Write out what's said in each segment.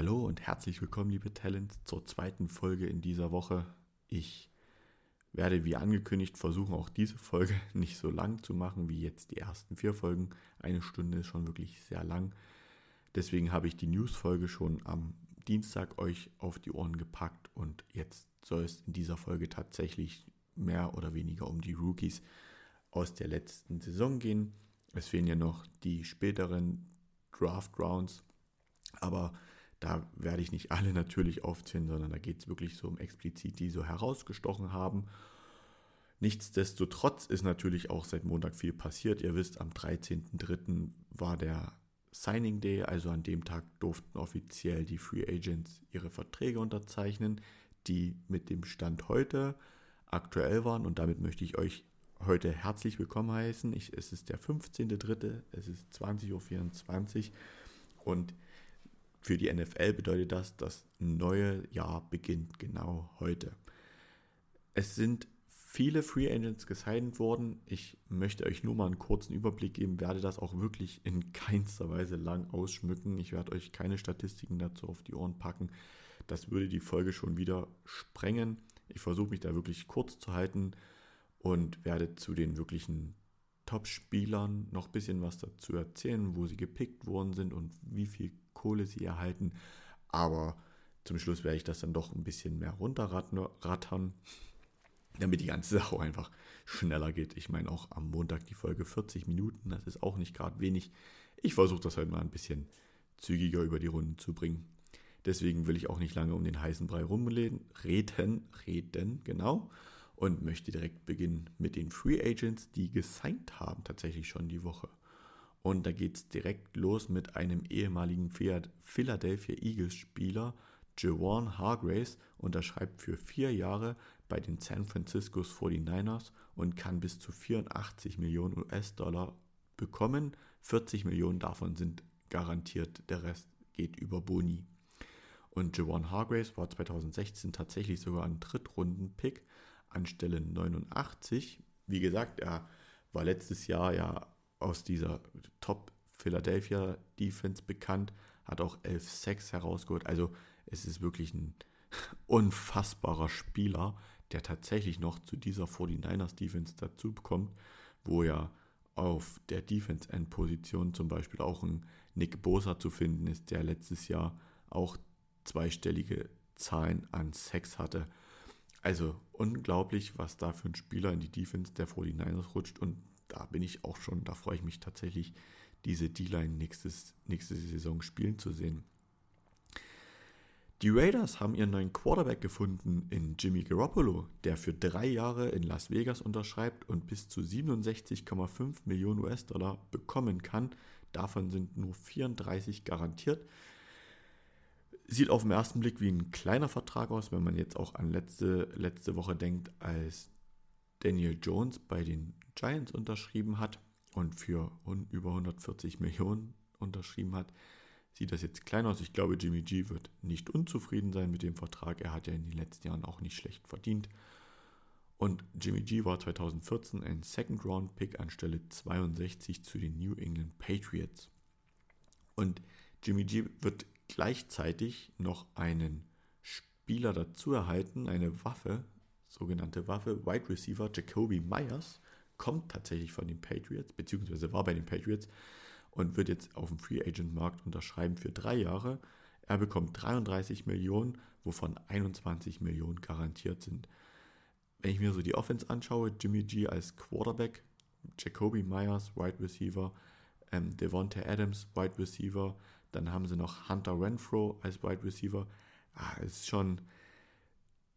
Hallo und herzlich willkommen, liebe Talents, zur zweiten Folge in dieser Woche. Ich werde wie angekündigt versuchen, auch diese Folge nicht so lang zu machen wie jetzt die ersten vier Folgen. Eine Stunde ist schon wirklich sehr lang. Deswegen habe ich die News-Folge schon am Dienstag euch auf die Ohren gepackt und jetzt soll es in dieser Folge tatsächlich mehr oder weniger um die Rookies aus der letzten Saison gehen. Es fehlen ja noch die späteren Draft Rounds, aber da werde ich nicht alle natürlich aufzählen, sondern da geht es wirklich so um explizit, die so herausgestochen haben. Nichtsdestotrotz ist natürlich auch seit Montag viel passiert. Ihr wisst, am 13.03. war der Signing Day, also an dem Tag durften offiziell die Free Agents ihre Verträge unterzeichnen, die mit dem Stand heute aktuell waren. Und damit möchte ich euch heute herzlich willkommen heißen. Ich, es ist der 15.03., es ist 20.24 Uhr und für die NFL bedeutet das, das neue Jahr beginnt genau heute. Es sind viele Free Agents gesigned worden. Ich möchte euch nur mal einen kurzen Überblick geben, werde das auch wirklich in keinster Weise lang ausschmücken. Ich werde euch keine Statistiken dazu auf die Ohren packen. Das würde die Folge schon wieder sprengen. Ich versuche mich da wirklich kurz zu halten und werde zu den wirklichen Top-Spielern noch ein bisschen was dazu erzählen, wo sie gepickt worden sind und wie viel Kohle sie erhalten. Aber zum Schluss werde ich das dann doch ein bisschen mehr runterrattern, damit die ganze Sache einfach schneller geht. Ich meine auch am Montag die Folge 40 Minuten, das ist auch nicht gerade wenig. Ich versuche das heute mal ein bisschen zügiger über die Runden zu bringen. Deswegen will ich auch nicht lange um den heißen Brei rumreden, reden, reden, genau. Und möchte direkt beginnen mit den Free Agents, die gesigned haben, tatsächlich schon die Woche. Und da geht es direkt los mit einem ehemaligen Philadelphia Eagles-Spieler, Jawan Hargraves, unterschreibt für vier Jahre bei den San Francisco 49ers und kann bis zu 84 Millionen US-Dollar bekommen. 40 Millionen davon sind garantiert, der Rest geht über Boni. Und Jawan Hargraves war 2016 tatsächlich sogar ein Drittrunden-Pick anstelle 89. Wie gesagt, er war letztes Jahr ja aus dieser Top Philadelphia Defense bekannt, hat auch 11 Sacks herausgeholt. Also es ist wirklich ein unfassbarer Spieler, der tatsächlich noch zu dieser 49ers Defense dazu bekommt, wo ja auf der Defense End Position zum Beispiel auch ein Nick Bosa zu finden ist, der letztes Jahr auch zweistellige Zahlen an Sex hatte. Also unglaublich, was da für ein Spieler in die Defense der 49ers rutscht und da bin ich auch schon, da freue ich mich tatsächlich, diese D-Line nächste Saison spielen zu sehen. Die Raiders haben ihren neuen Quarterback gefunden in Jimmy Garoppolo, der für drei Jahre in Las Vegas unterschreibt und bis zu 67,5 Millionen US-Dollar bekommen kann. Davon sind nur 34 garantiert. Sieht auf den ersten Blick wie ein kleiner Vertrag aus, wenn man jetzt auch an letzte, letzte Woche denkt, als Daniel Jones bei den Giants unterschrieben hat und für über 140 Millionen unterschrieben hat, sieht das jetzt klein aus. Ich glaube, Jimmy G wird nicht unzufrieden sein mit dem Vertrag. Er hat ja in den letzten Jahren auch nicht schlecht verdient. Und Jimmy G war 2014 ein Second-Round-Pick anstelle 62 zu den New England Patriots. Und Jimmy G wird gleichzeitig noch einen Spieler dazu erhalten, eine Waffe, sogenannte Waffe, Wide Receiver Jacoby Myers, kommt tatsächlich von den Patriots, beziehungsweise war bei den Patriots und wird jetzt auf dem Free Agent Markt unterschreiben für drei Jahre. Er bekommt 33 Millionen, wovon 21 Millionen garantiert sind. Wenn ich mir so die Offense anschaue, Jimmy G als Quarterback, Jacoby Myers, Wide Receiver, ähm, Devonta Adams, Wide Receiver, dann haben sie noch Hunter Renfro als Wide Receiver. Ah, ist schon,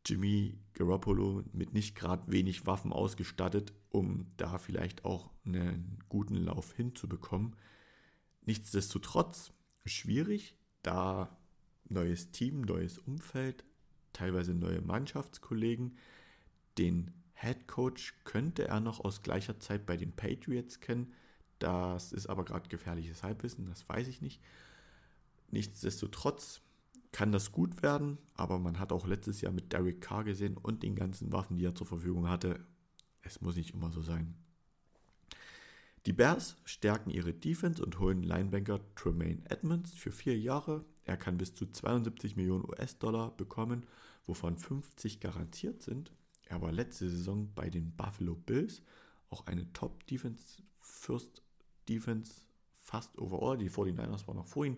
Jimmy Garoppolo mit nicht gerade wenig Waffen ausgestattet, um da vielleicht auch einen guten Lauf hinzubekommen. Nichtsdestotrotz schwierig, da neues Team, neues Umfeld, teilweise neue Mannschaftskollegen. Den Head Coach könnte er noch aus gleicher Zeit bei den Patriots kennen. Das ist aber gerade gefährliches Halbwissen, das weiß ich nicht. Nichtsdestotrotz kann das gut werden, aber man hat auch letztes Jahr mit Derek Carr gesehen und den ganzen Waffen, die er zur Verfügung hatte, es muss nicht immer so sein. Die Bears stärken ihre Defense und holen Linebanker Tremaine Edmonds für vier Jahre. Er kann bis zu 72 Millionen US-Dollar bekommen, wovon 50 garantiert sind. Er war letzte Saison bei den Buffalo Bills auch eine Top-Defense, First Defense fast overall. Die 49ers waren noch vor ihm.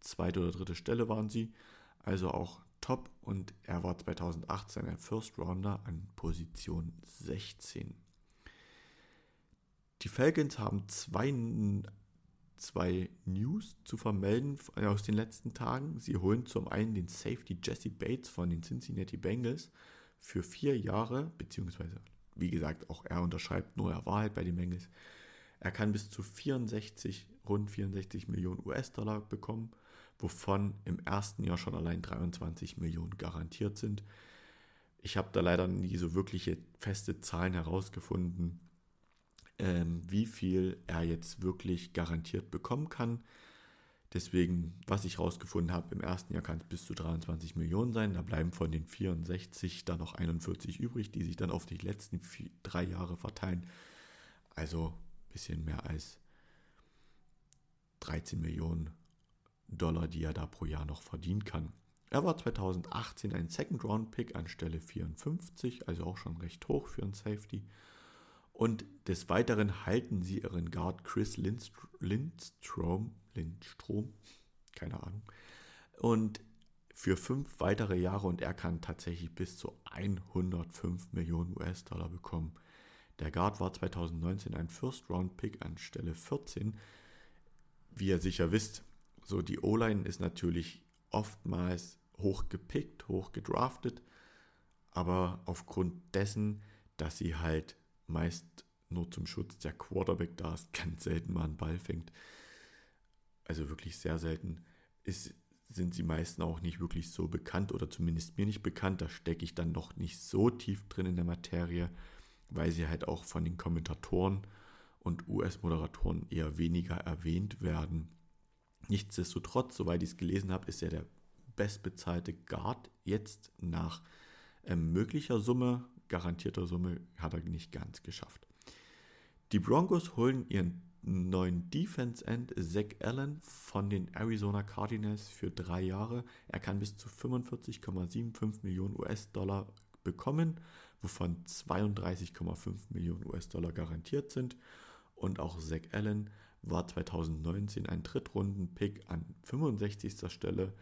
Zweite oder dritte Stelle waren sie. Also auch top. Und er war 2018 ein First Rounder an Position 16. Die Falcons haben zwei, zwei News zu vermelden aus den letzten Tagen. Sie holen zum einen den Safety Jesse Bates von den Cincinnati Bengals für vier Jahre, beziehungsweise, wie gesagt, auch er unterschreibt nur, er war halt bei den Bengals. Er kann bis zu 64, rund 64 Millionen US-Dollar bekommen, wovon im ersten Jahr schon allein 23 Millionen garantiert sind. Ich habe da leider nie so wirkliche feste Zahlen herausgefunden ähm, wie viel er jetzt wirklich garantiert bekommen kann. Deswegen, was ich herausgefunden habe, im ersten Jahr kann es bis zu 23 Millionen sein. Da bleiben von den 64 dann noch 41 übrig, die sich dann auf die letzten vier, drei Jahre verteilen. Also ein bisschen mehr als 13 Millionen Dollar, die er da pro Jahr noch verdienen kann. Er war 2018 ein Second-Round-Pick anstelle 54, also auch schon recht hoch für einen Safety. Und des Weiteren halten sie ihren Guard Chris Lindstrom, Lindstrom, keine Ahnung, und für fünf weitere Jahre und er kann tatsächlich bis zu 105 Millionen US-Dollar bekommen. Der Guard war 2019 ein First-Round-Pick an Stelle 14. Wie ihr sicher wisst, so die O-Line ist natürlich oftmals hoch gepickt, hoch gedraftet, aber aufgrund dessen, dass sie halt meist nur zum Schutz der Quarterback da ist, ganz selten mal einen Ball fängt. Also wirklich sehr selten. Ist, sind sie meisten auch nicht wirklich so bekannt oder zumindest mir nicht bekannt. Da stecke ich dann noch nicht so tief drin in der Materie, weil sie halt auch von den Kommentatoren und US-Moderatoren eher weniger erwähnt werden. Nichtsdestotrotz, soweit ich es gelesen habe, ist er der bestbezahlte Guard jetzt nach ähm, möglicher Summe garantierter Summe hat er nicht ganz geschafft. Die Broncos holen ihren neuen Defense End Zach Allen von den Arizona Cardinals für drei Jahre. Er kann bis zu 45,75 Millionen US-Dollar bekommen, wovon 32,5 Millionen US-Dollar garantiert sind. Und auch Zach Allen war 2019 ein Drittrunden-Pick an 65. Stelle.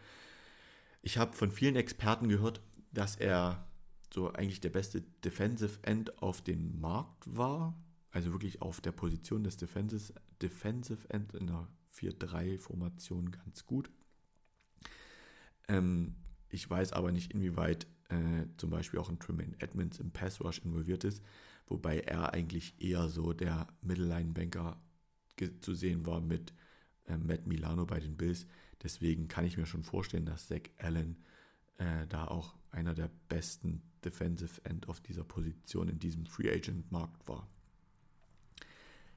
Ich habe von vielen Experten gehört, dass er so eigentlich der beste Defensive End auf dem Markt war. Also wirklich auf der Position des Defensive, Defensive End in der 4-3-Formation ganz gut. Ähm, ich weiß aber nicht, inwieweit äh, zum Beispiel auch ein Tremaine Edmonds im Pass Rush involviert ist, wobei er eigentlich eher so der Mittelline-Banker zu sehen war mit äh, Matt Milano bei den Bills. Deswegen kann ich mir schon vorstellen, dass Zach Allen äh, da auch einer der besten Defensive End auf dieser Position in diesem Free Agent Markt war.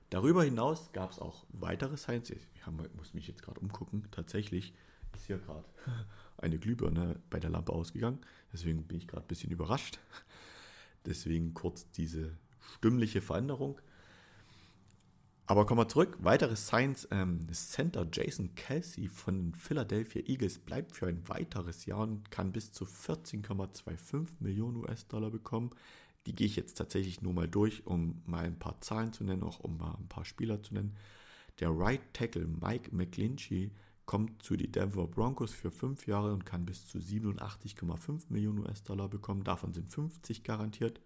Darüber hinaus gab es auch weitere Signs. Ich muss mich jetzt gerade umgucken. Tatsächlich ist hier gerade eine Glühbirne bei der Lampe ausgegangen. Deswegen bin ich gerade ein bisschen überrascht. Deswegen kurz diese stimmliche Veränderung. Aber kommen wir zurück. Weitere Signs. Ähm, Center Jason Kelsey von den Philadelphia Eagles bleibt für ein weiteres Jahr und kann bis zu 14,25 Millionen US-Dollar bekommen. Die gehe ich jetzt tatsächlich nur mal durch, um mal ein paar Zahlen zu nennen, auch um mal ein paar Spieler zu nennen. Der Right Tackle Mike McGlinchey kommt zu den Denver Broncos für fünf Jahre und kann bis zu 87,5 Millionen US-Dollar bekommen. Davon sind 50 garantiert.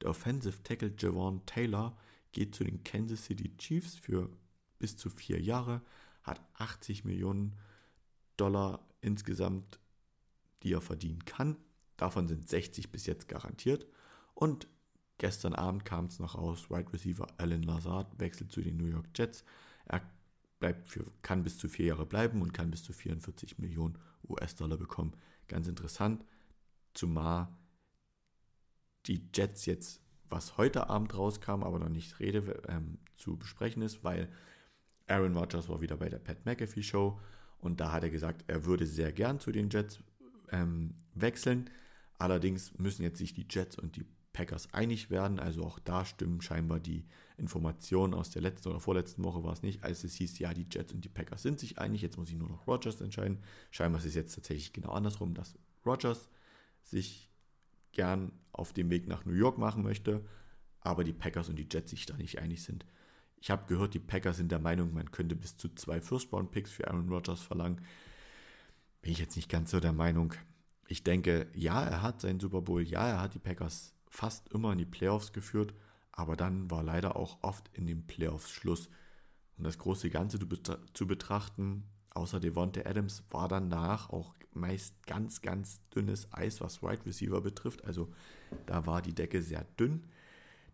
Der Offensive Tackle Javon Taylor geht zu den Kansas City Chiefs für bis zu vier Jahre, hat 80 Millionen Dollar insgesamt, die er verdienen kann. Davon sind 60 bis jetzt garantiert. Und gestern Abend kam es noch raus, Wide Receiver Alan Lazard wechselt zu den New York Jets. Er bleibt für, kann bis zu vier Jahre bleiben und kann bis zu 44 Millionen US-Dollar bekommen. Ganz interessant, zumal die Jets jetzt was heute Abend rauskam, aber noch nicht Rede ähm, zu besprechen ist, weil Aaron Rodgers war wieder bei der Pat McAfee Show und da hat er gesagt, er würde sehr gern zu den Jets ähm, wechseln. Allerdings müssen jetzt sich die Jets und die Packers einig werden. Also auch da stimmen scheinbar die Informationen aus der letzten oder vorletzten Woche war es nicht, als es hieß, ja, die Jets und die Packers sind sich einig, jetzt muss ich nur noch Rogers entscheiden. Scheinbar ist es jetzt tatsächlich genau andersrum, dass Rogers sich gern auf dem Weg nach New York machen möchte, aber die Packers und die Jets sich da nicht einig sind. Ich habe gehört, die Packers sind der Meinung, man könnte bis zu zwei First-Round-Picks für Aaron Rodgers verlangen. Bin ich jetzt nicht ganz so der Meinung. Ich denke, ja, er hat seinen Super Bowl, ja, er hat die Packers fast immer in die Playoffs geführt, aber dann war leider auch oft in den Playoffs Schluss. Um das große Ganze zu betrachten, außer Devonte Adams war danach auch meist ganz, ganz dünnes Eis, was Wide Receiver betrifft. Also da war die Decke sehr dünn.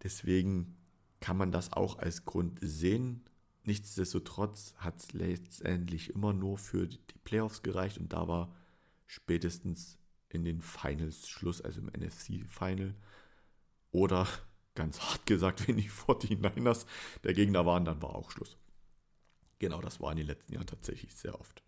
Deswegen kann man das auch als Grund sehen. Nichtsdestotrotz hat es letztendlich immer nur für die Playoffs gereicht und da war spätestens in den Finals Schluss, also im NFC Final. Oder ganz hart gesagt, wenn die 49ers der Gegner waren, dann war auch Schluss. Genau, das war in den letzten Jahren tatsächlich sehr oft.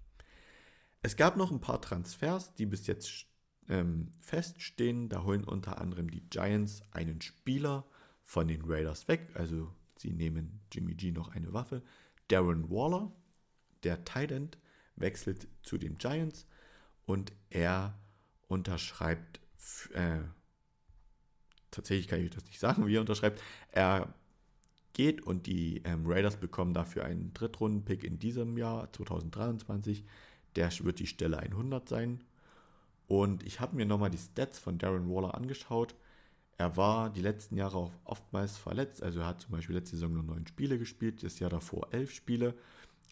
Es gab noch ein paar Transfers, die bis jetzt ähm, feststehen. Da holen unter anderem die Giants einen Spieler von den Raiders weg. Also sie nehmen Jimmy G noch eine Waffe. Darren Waller, der Tight End, wechselt zu den Giants und er unterschreibt, äh, tatsächlich kann ich das nicht sagen, wie er unterschreibt, er geht und die ähm, Raiders bekommen dafür einen Drittrunden-Pick in diesem Jahr, 2023. Der wird die Stelle 100 sein. Und ich habe mir nochmal die Stats von Darren Waller angeschaut. Er war die letzten Jahre auch oftmals verletzt. Also er hat zum Beispiel letzte Saison nur neun Spiele gespielt, das Jahr davor elf Spiele.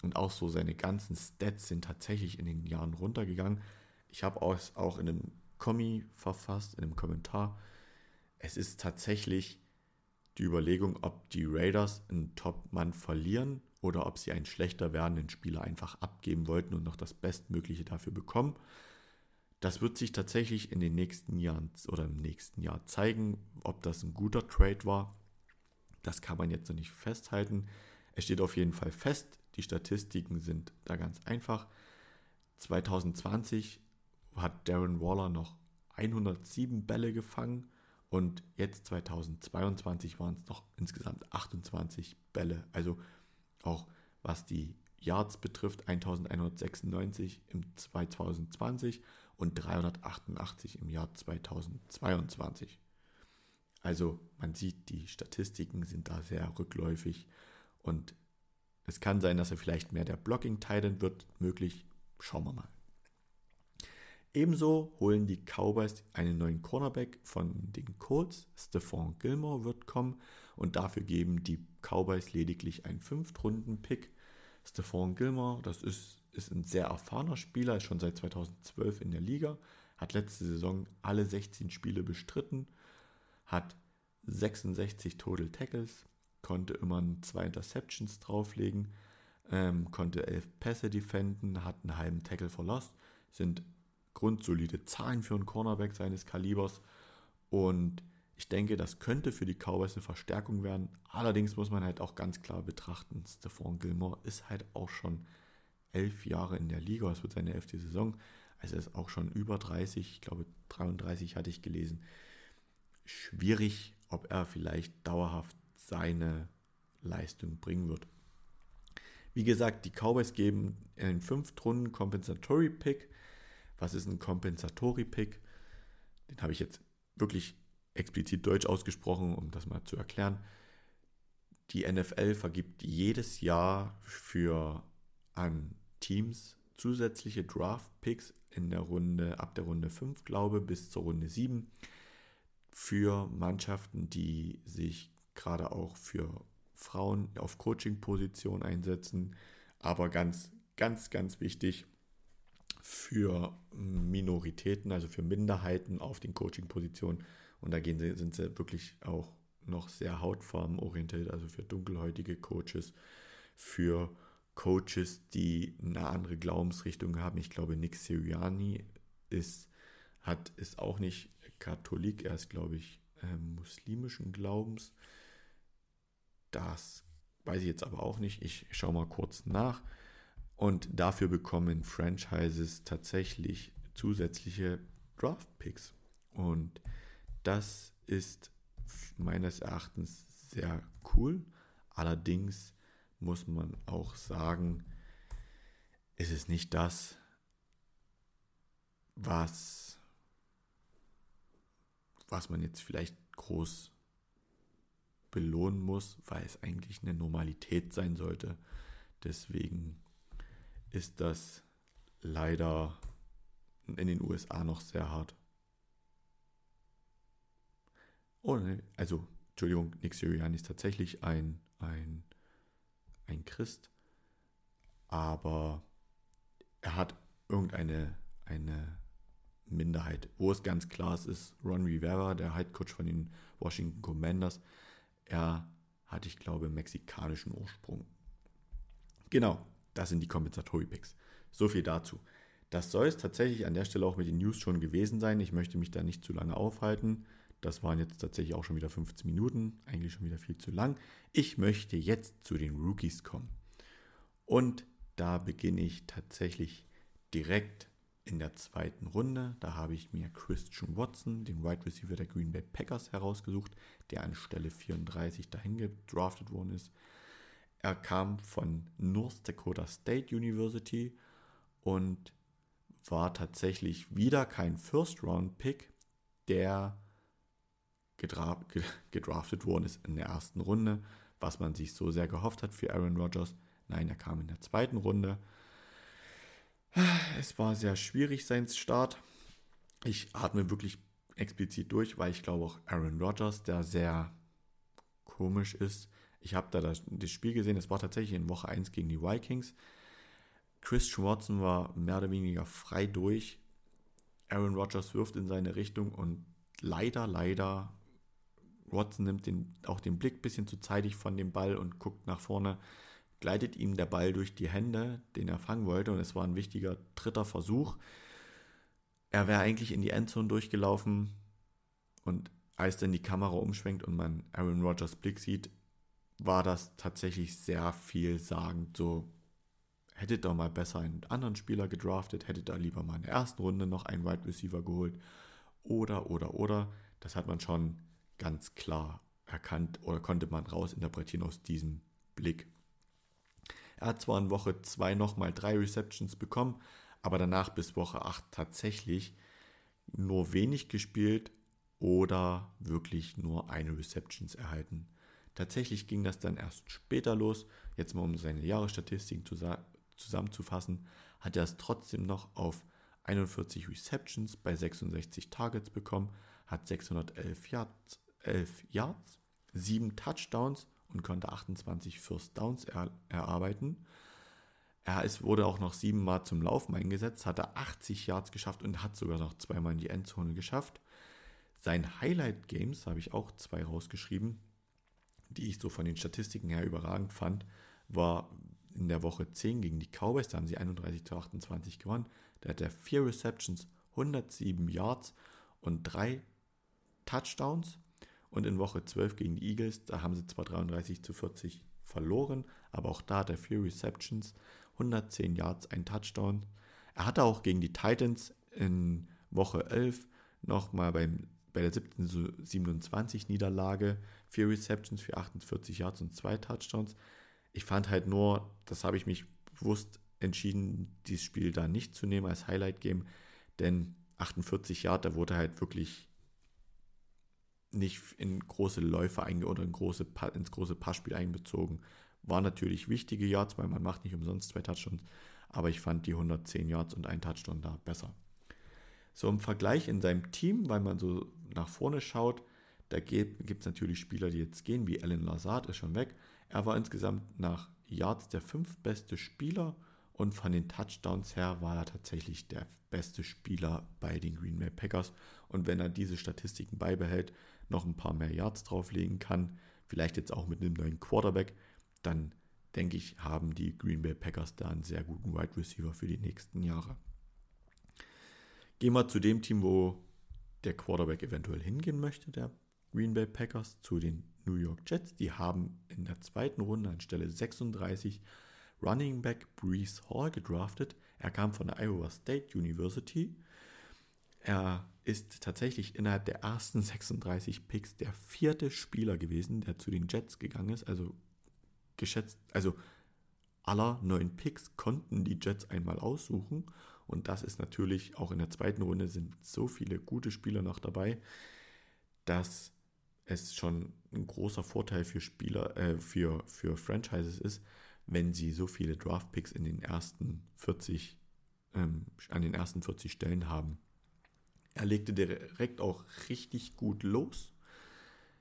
Und auch so seine ganzen Stats sind tatsächlich in den Jahren runtergegangen. Ich habe es auch in einem Kommi verfasst, in einem Kommentar. Es ist tatsächlich die Überlegung, ob die Raiders einen Top-Mann verlieren oder ob sie einen schlechter werdenden Spieler einfach abgeben wollten und noch das Bestmögliche dafür bekommen. Das wird sich tatsächlich in den nächsten Jahren oder im nächsten Jahr zeigen, ob das ein guter Trade war. Das kann man jetzt noch nicht festhalten. Es steht auf jeden Fall fest, die Statistiken sind da ganz einfach. 2020 hat Darren Waller noch 107 Bälle gefangen und jetzt 2022 waren es noch insgesamt 28 Bälle. Also auch was die Yards betrifft, 1196 im 2020 und 388 im Jahr 2022. Also man sieht, die Statistiken sind da sehr rückläufig und es kann sein, dass er vielleicht mehr der Blocking-Titan wird, möglich. Schauen wir mal. Ebenso holen die Cowboys einen neuen Cornerback von den Colts. Stephon Gilmore wird kommen und dafür geben die Cowboys lediglich einen Fünftrunden-Pick. Stephon Gilmore, das ist, ist ein sehr erfahrener Spieler, ist schon seit 2012 in der Liga, hat letzte Saison alle 16 Spiele bestritten, hat 66 Total Tackles, konnte immer zwei Interceptions drauflegen, ähm, konnte elf Pässe defenden, hat einen halben Tackle verlost, sind grundsolide Zahlen für einen Cornerback seines Kalibers. Und ich denke, das könnte für die Cowboys eine Verstärkung werden. Allerdings muss man halt auch ganz klar betrachten, Stephon Gilmore ist halt auch schon elf Jahre in der Liga. Es wird seine elfte Saison. Also er ist auch schon über 30. Ich glaube, 33 hatte ich gelesen. Schwierig, ob er vielleicht dauerhaft seine Leistung bringen wird. Wie gesagt, die Cowboys geben einen Fünftrunden Compensatory Pick was ist ein Compensatory-Pick? Den habe ich jetzt wirklich explizit deutsch ausgesprochen, um das mal zu erklären. Die NFL vergibt jedes Jahr für an Teams zusätzliche Draft-Picks in der Runde, ab der Runde 5, glaube bis zur Runde 7 für Mannschaften, die sich gerade auch für Frauen auf Coaching-Positionen einsetzen. Aber ganz, ganz, ganz wichtig, für Minoritäten, also für Minderheiten auf den Coaching-Positionen. Und da gehen sie, sind sie wirklich auch noch sehr hautfarbenorientiert, also für dunkelhäutige Coaches, für Coaches, die eine andere Glaubensrichtung haben. Ich glaube, Nick Siriani ist, hat, ist auch nicht Katholik, er ist, glaube ich, äh, muslimischen Glaubens. Das weiß ich jetzt aber auch nicht. Ich schaue mal kurz nach. Und dafür bekommen Franchises tatsächlich zusätzliche Draft-Picks. Und das ist meines Erachtens sehr cool. Allerdings muss man auch sagen, ist es nicht das, was, was man jetzt vielleicht groß belohnen muss, weil es eigentlich eine Normalität sein sollte. Deswegen ist das leider in den USA noch sehr hart. Oh, ne, also, Entschuldigung, Nick Sirianni ist tatsächlich ein, ein, ein Christ, aber er hat irgendeine eine Minderheit, wo es ganz klar ist, ist Ron Rivera, der Head Coach von den Washington Commanders. Er hat, ich glaube, mexikanischen Ursprung. Genau, das sind die Compensatory-Picks. So viel dazu. Das soll es tatsächlich an der Stelle auch mit den News schon gewesen sein. Ich möchte mich da nicht zu lange aufhalten. Das waren jetzt tatsächlich auch schon wieder 15 Minuten, eigentlich schon wieder viel zu lang. Ich möchte jetzt zu den Rookies kommen. Und da beginne ich tatsächlich direkt in der zweiten Runde. Da habe ich mir Christian Watson, den Wide Receiver der Green Bay Packers, herausgesucht, der an Stelle 34 dahin gedraftet worden ist. Er kam von North Dakota State University und war tatsächlich wieder kein First-Round-Pick, der gedra gedraftet worden ist in der ersten Runde, was man sich so sehr gehofft hat für Aaron Rodgers. Nein, er kam in der zweiten Runde. Es war sehr schwierig, sein Start. Ich atme wirklich explizit durch, weil ich glaube auch Aaron Rodgers, der sehr komisch ist. Ich habe da das, Spiel gesehen, es war tatsächlich in Woche 1 gegen die Vikings. Chris Watson war mehr oder weniger frei durch. Aaron Rodgers wirft in seine Richtung und leider, leider, Watson nimmt den, auch den Blick ein bisschen zu zeitig von dem Ball und guckt nach vorne gleitet ihm der Ball durch die Hände, den er fangen wollte, und es war ein wichtiger dritter Versuch. Er wäre eigentlich in die Endzone durchgelaufen und als dann die Kamera umschwenkt und man Aaron Rodgers Blick sieht, war das tatsächlich sehr vielsagend. So, hättet ihr mal besser einen anderen Spieler gedraftet, hättet ihr lieber mal in der ersten Runde noch einen Wide Receiver geholt. Oder, oder, oder. Das hat man schon ganz klar erkannt oder konnte man rausinterpretieren aus diesem Blick. Er hat zwar in Woche 2 nochmal drei Receptions bekommen, aber danach bis Woche 8 tatsächlich nur wenig gespielt oder wirklich nur eine Receptions erhalten. Tatsächlich ging das dann erst später los. Jetzt mal um seine Jahresstatistiken zusammenzufassen, hat er es trotzdem noch auf 41 Receptions bei 66 Targets bekommen, hat 611 Yards, 11 Yards 7 Touchdowns und konnte 28 First Downs er, erarbeiten. Er ist, wurde auch noch siebenmal zum Laufen eingesetzt, hatte 80 Yards geschafft und hat sogar noch zweimal in die Endzone geschafft. Sein Highlight Games habe ich auch zwei rausgeschrieben, die ich so von den Statistiken her überragend fand, war in der Woche 10 gegen die Cowboys, da haben sie 31 zu 28 gewonnen. Da hat er vier Receptions, 107 Yards und drei Touchdowns. Und in Woche 12 gegen die Eagles, da haben sie zwar 33 zu 40 verloren, aber auch da hat er vier Receptions, 110 Yards, ein Touchdown. Er hatte auch gegen die Titans in Woche 11 nochmal beim, bei der 27 Niederlage vier Receptions für 48 Yards und zwei Touchdowns. Ich fand halt nur, das habe ich mich bewusst entschieden, dieses Spiel da nicht zu nehmen als Highlight-Game, denn 48 Yards, da wurde halt wirklich nicht in große Läufe einge oder in große, ins große Passspiel einbezogen. War natürlich wichtige Yards, weil man macht nicht umsonst zwei Touchdowns, aber ich fand die 110 Yards und ein Touchdown da besser. So im Vergleich in seinem Team, weil man so nach vorne schaut, da gibt es natürlich Spieler, die jetzt gehen, wie Alan Lazard ist schon weg. Er war insgesamt nach Yards der fünftbeste Spieler und von den Touchdowns her war er tatsächlich der beste Spieler bei den Green Bay Packers. Und wenn er diese Statistiken beibehält, noch ein paar mehr Yards drauflegen kann, vielleicht jetzt auch mit einem neuen Quarterback, dann denke ich, haben die Green Bay Packers da einen sehr guten Wide Receiver für die nächsten Jahre. Gehen wir zu dem Team, wo der Quarterback eventuell hingehen möchte, der Green Bay Packers, zu den New York Jets. Die haben in der zweiten Runde an Stelle 36 Running Back Brees Hall gedraftet. Er kam von der Iowa State University Er ist tatsächlich innerhalb der ersten 36 Picks der vierte Spieler gewesen, der zu den Jets gegangen ist. Also geschätzt, also aller neun Picks konnten die Jets einmal aussuchen. Und das ist natürlich auch in der zweiten Runde sind so viele gute Spieler noch dabei, dass es schon ein großer Vorteil für Spieler, äh, für, für Franchises ist, wenn sie so viele Draft-Picks in den ersten 40, ähm, an den ersten 40 Stellen haben. Er legte direkt auch richtig gut los.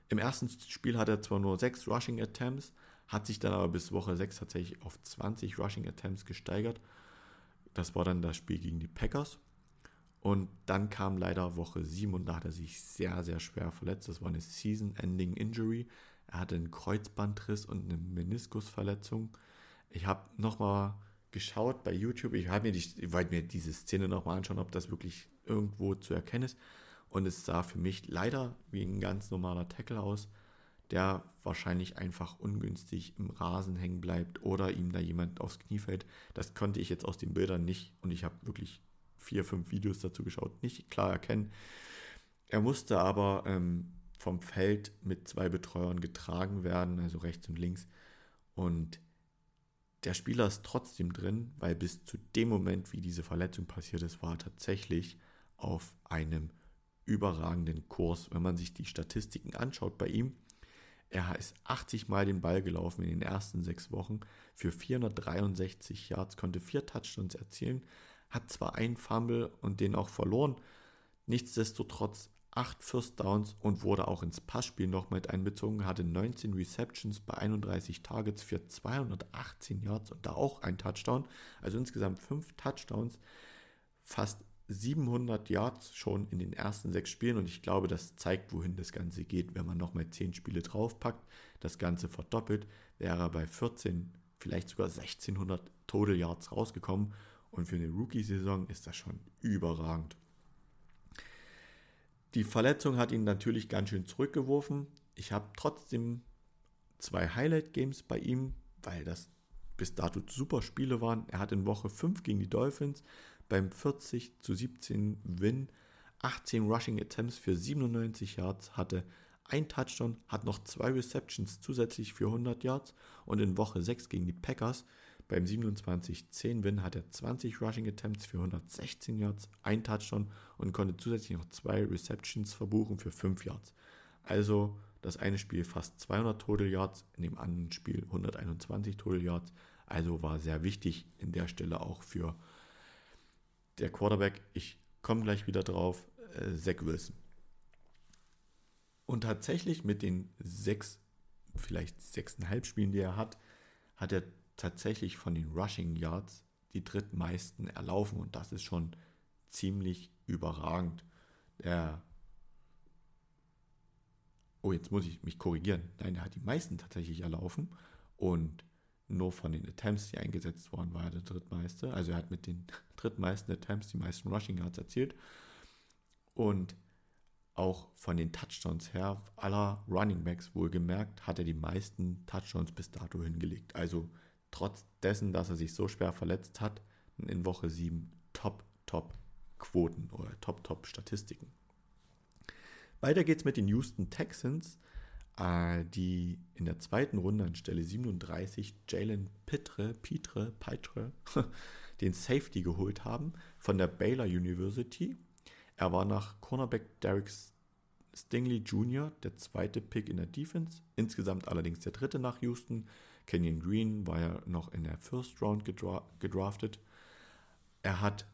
Im ersten Spiel hat er zwar nur sechs Rushing Attempts, hat sich dann aber bis Woche 6 tatsächlich auf 20 Rushing Attempts gesteigert. Das war dann das Spiel gegen die Packers. Und dann kam leider Woche 7 und da hat er sich sehr, sehr schwer verletzt. Das war eine Season-Ending Injury. Er hatte einen Kreuzbandriss und eine Meniskusverletzung. Ich habe nochmal geschaut bei YouTube. Ich, mir die, wollte mir diese Szene nochmal anschauen, ob das wirklich irgendwo zu erkennen ist. Und es sah für mich leider wie ein ganz normaler Tackle aus, der wahrscheinlich einfach ungünstig im Rasen hängen bleibt oder ihm da jemand aufs Knie fällt. Das konnte ich jetzt aus den Bildern nicht und ich habe wirklich vier, fünf Videos dazu geschaut, nicht klar erkennen. Er musste aber ähm, vom Feld mit zwei Betreuern getragen werden, also rechts und links. Und der Spieler ist trotzdem drin, weil bis zu dem Moment, wie diese Verletzung passiert ist, war er tatsächlich auf einem überragenden Kurs. Wenn man sich die Statistiken anschaut bei ihm, er ist 80 Mal den Ball gelaufen in den ersten sechs Wochen für 463 Yards, konnte vier Touchdowns erzielen, hat zwar einen Fumble und den auch verloren, nichtsdestotrotz acht First Downs und wurde auch ins Passspiel noch mit einbezogen, hatte 19 Receptions bei 31 Targets für 218 Yards und da auch ein Touchdown, also insgesamt fünf Touchdowns, fast 700 Yards schon in den ersten sechs Spielen und ich glaube, das zeigt, wohin das Ganze geht. Wenn man nochmal 10 Spiele draufpackt, das Ganze verdoppelt, wäre er bei 14, vielleicht sogar 1600 Total Yards rausgekommen und für eine Rookie-Saison ist das schon überragend. Die Verletzung hat ihn natürlich ganz schön zurückgeworfen. Ich habe trotzdem zwei Highlight-Games bei ihm, weil das bis dato super Spiele waren. Er hat in Woche 5 gegen die Dolphins beim 40 zu 17 Win 18 Rushing Attempts für 97 Yards, hatte ein Touchdown, hat noch zwei Receptions zusätzlich für 100 Yards und in Woche 6 gegen die Packers beim 27-10 Win hat er 20 Rushing Attempts für 116 Yards, ein Touchdown und konnte zusätzlich noch zwei Receptions verbuchen für 5 Yards. Also das eine Spiel fast 200 Total Yards, in dem anderen Spiel 121 Total Yards. Also war sehr wichtig in der Stelle auch für der Quarterback, ich komme gleich wieder drauf, äh, Zach Wilson. Und tatsächlich mit den sechs, vielleicht sechseinhalb Spielen, die er hat, hat er tatsächlich von den Rushing Yards die drittmeisten erlaufen und das ist schon ziemlich überragend. Der oh, jetzt muss ich mich korrigieren. Nein, er hat die meisten tatsächlich erlaufen und nur von den Attempts, die eingesetzt worden, war er der drittmeiste. Also er hat mit den drittmeisten Attempts die meisten Rushing Yards erzielt. Und auch von den Touchdowns her, aller Running Backs wohlgemerkt, hat er die meisten Touchdowns bis dato hingelegt. Also trotz dessen, dass er sich so schwer verletzt hat, in Woche 7 top, top Quoten oder top, top Statistiken. Weiter geht's mit den Houston Texans die in der zweiten Runde an Stelle 37 Jalen Pitre, Pitre, Pitre, den Safety geholt haben von der Baylor University. Er war nach Cornerback Derek Stingley Jr. der zweite Pick in der Defense, insgesamt allerdings der dritte nach Houston. Kenyon Green war ja noch in der First Round gedra gedraftet. Er hat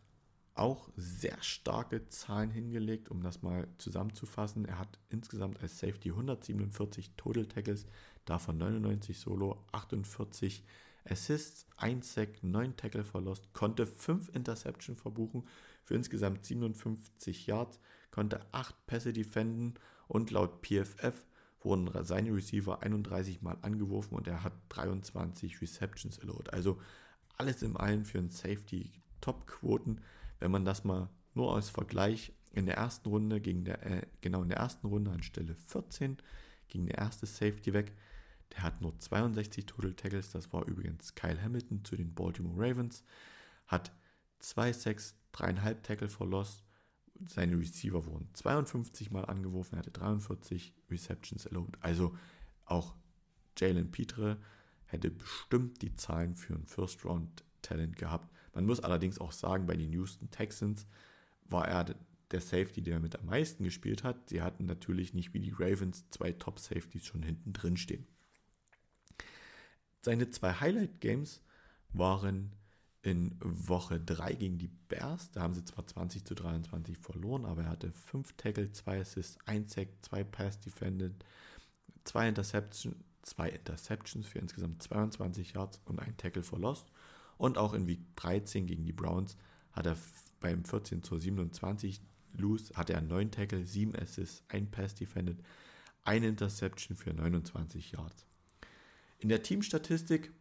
auch sehr starke Zahlen hingelegt, um das mal zusammenzufassen. Er hat insgesamt als Safety 147 Total Tackles, davon 99 Solo, 48 Assists, 1 Sack, 9 Tackle verlost, konnte 5 Interception verbuchen für insgesamt 57 Yards, konnte 8 Pässe defenden und laut PFF wurden seine Receiver 31 Mal angeworfen und er hat 23 Receptions allowed. Also alles in allem für einen Safety Top-Quoten. Wenn man das mal nur als Vergleich in der ersten Runde gegen der, äh, genau in der ersten Runde an Stelle 14 ging der erste Safety weg. Der hat nur 62 Total Tackles. Das war übrigens Kyle Hamilton zu den Baltimore Ravens. Hat 2 Sacks, 3,5 Tackle verlost, seine Receiver wurden 52 Mal angeworfen, er hatte 43 Receptions erlaubt. Also auch Jalen Petre hätte bestimmt die Zahlen für ein First-Round-Talent gehabt. Man muss allerdings auch sagen, bei den Houston Texans war er der Safety, der mit am meisten gespielt hat. Sie hatten natürlich nicht wie die Ravens zwei Top-Safeties schon hinten drin stehen. Seine zwei Highlight-Games waren in Woche 3 gegen die Bears. Da haben sie zwar 20 zu 23 verloren, aber er hatte 5 Tackle, 2 Assists, 1 Sack, 2 Pass Defended, 2 Interceptions, 2 Interceptions für insgesamt 22 Yards und ein Tackle for Lost. Und auch in Week 13 gegen die Browns hat er beim 14 zu 27 Lose hatte er 9 Tackle, 7 Assists, 1 Pass Defended, 1 Interception für 29 Yards. In der Teamstatistik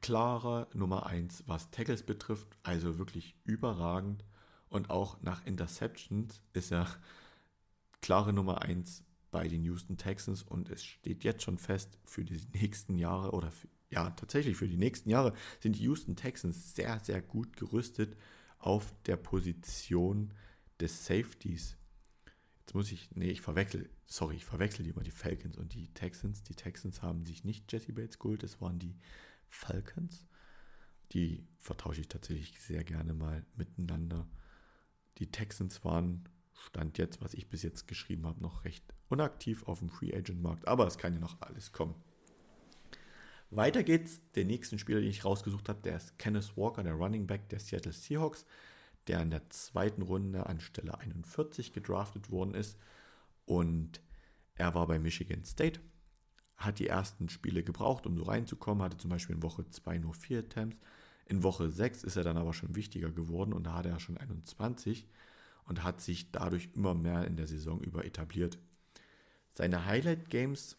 klarer Nummer 1, was Tackles betrifft, also wirklich überragend. Und auch nach Interceptions ist er klare Nummer 1 bei den Houston Texans und es steht jetzt schon fest, für die nächsten Jahre oder für, ja, tatsächlich für die nächsten Jahre sind die Houston Texans sehr, sehr gut gerüstet auf der Position des Safeties. Jetzt muss ich, nee, ich verwechsel, sorry, ich verwechsel immer die Falcons und die Texans. Die Texans haben sich nicht Jesse Bates geholt, es waren die Falcons. Die vertausche ich tatsächlich sehr gerne mal miteinander. Die Texans waren, Stand jetzt, was ich bis jetzt geschrieben habe, noch recht unaktiv auf dem Free Agent Markt, aber es kann ja noch alles kommen. Weiter geht's. Der nächste Spieler, den ich rausgesucht habe, der ist Kenneth Walker, der Running Back der Seattle Seahawks, der in der zweiten Runde an Stelle 41 gedraftet worden ist. Und er war bei Michigan State hat die ersten Spiele gebraucht, um so reinzukommen, hatte zum Beispiel in Woche 2 nur 4 Attempts. In Woche 6 ist er dann aber schon wichtiger geworden und da hatte er schon 21 und hat sich dadurch immer mehr in der Saison über etabliert. Seine Highlight-Games,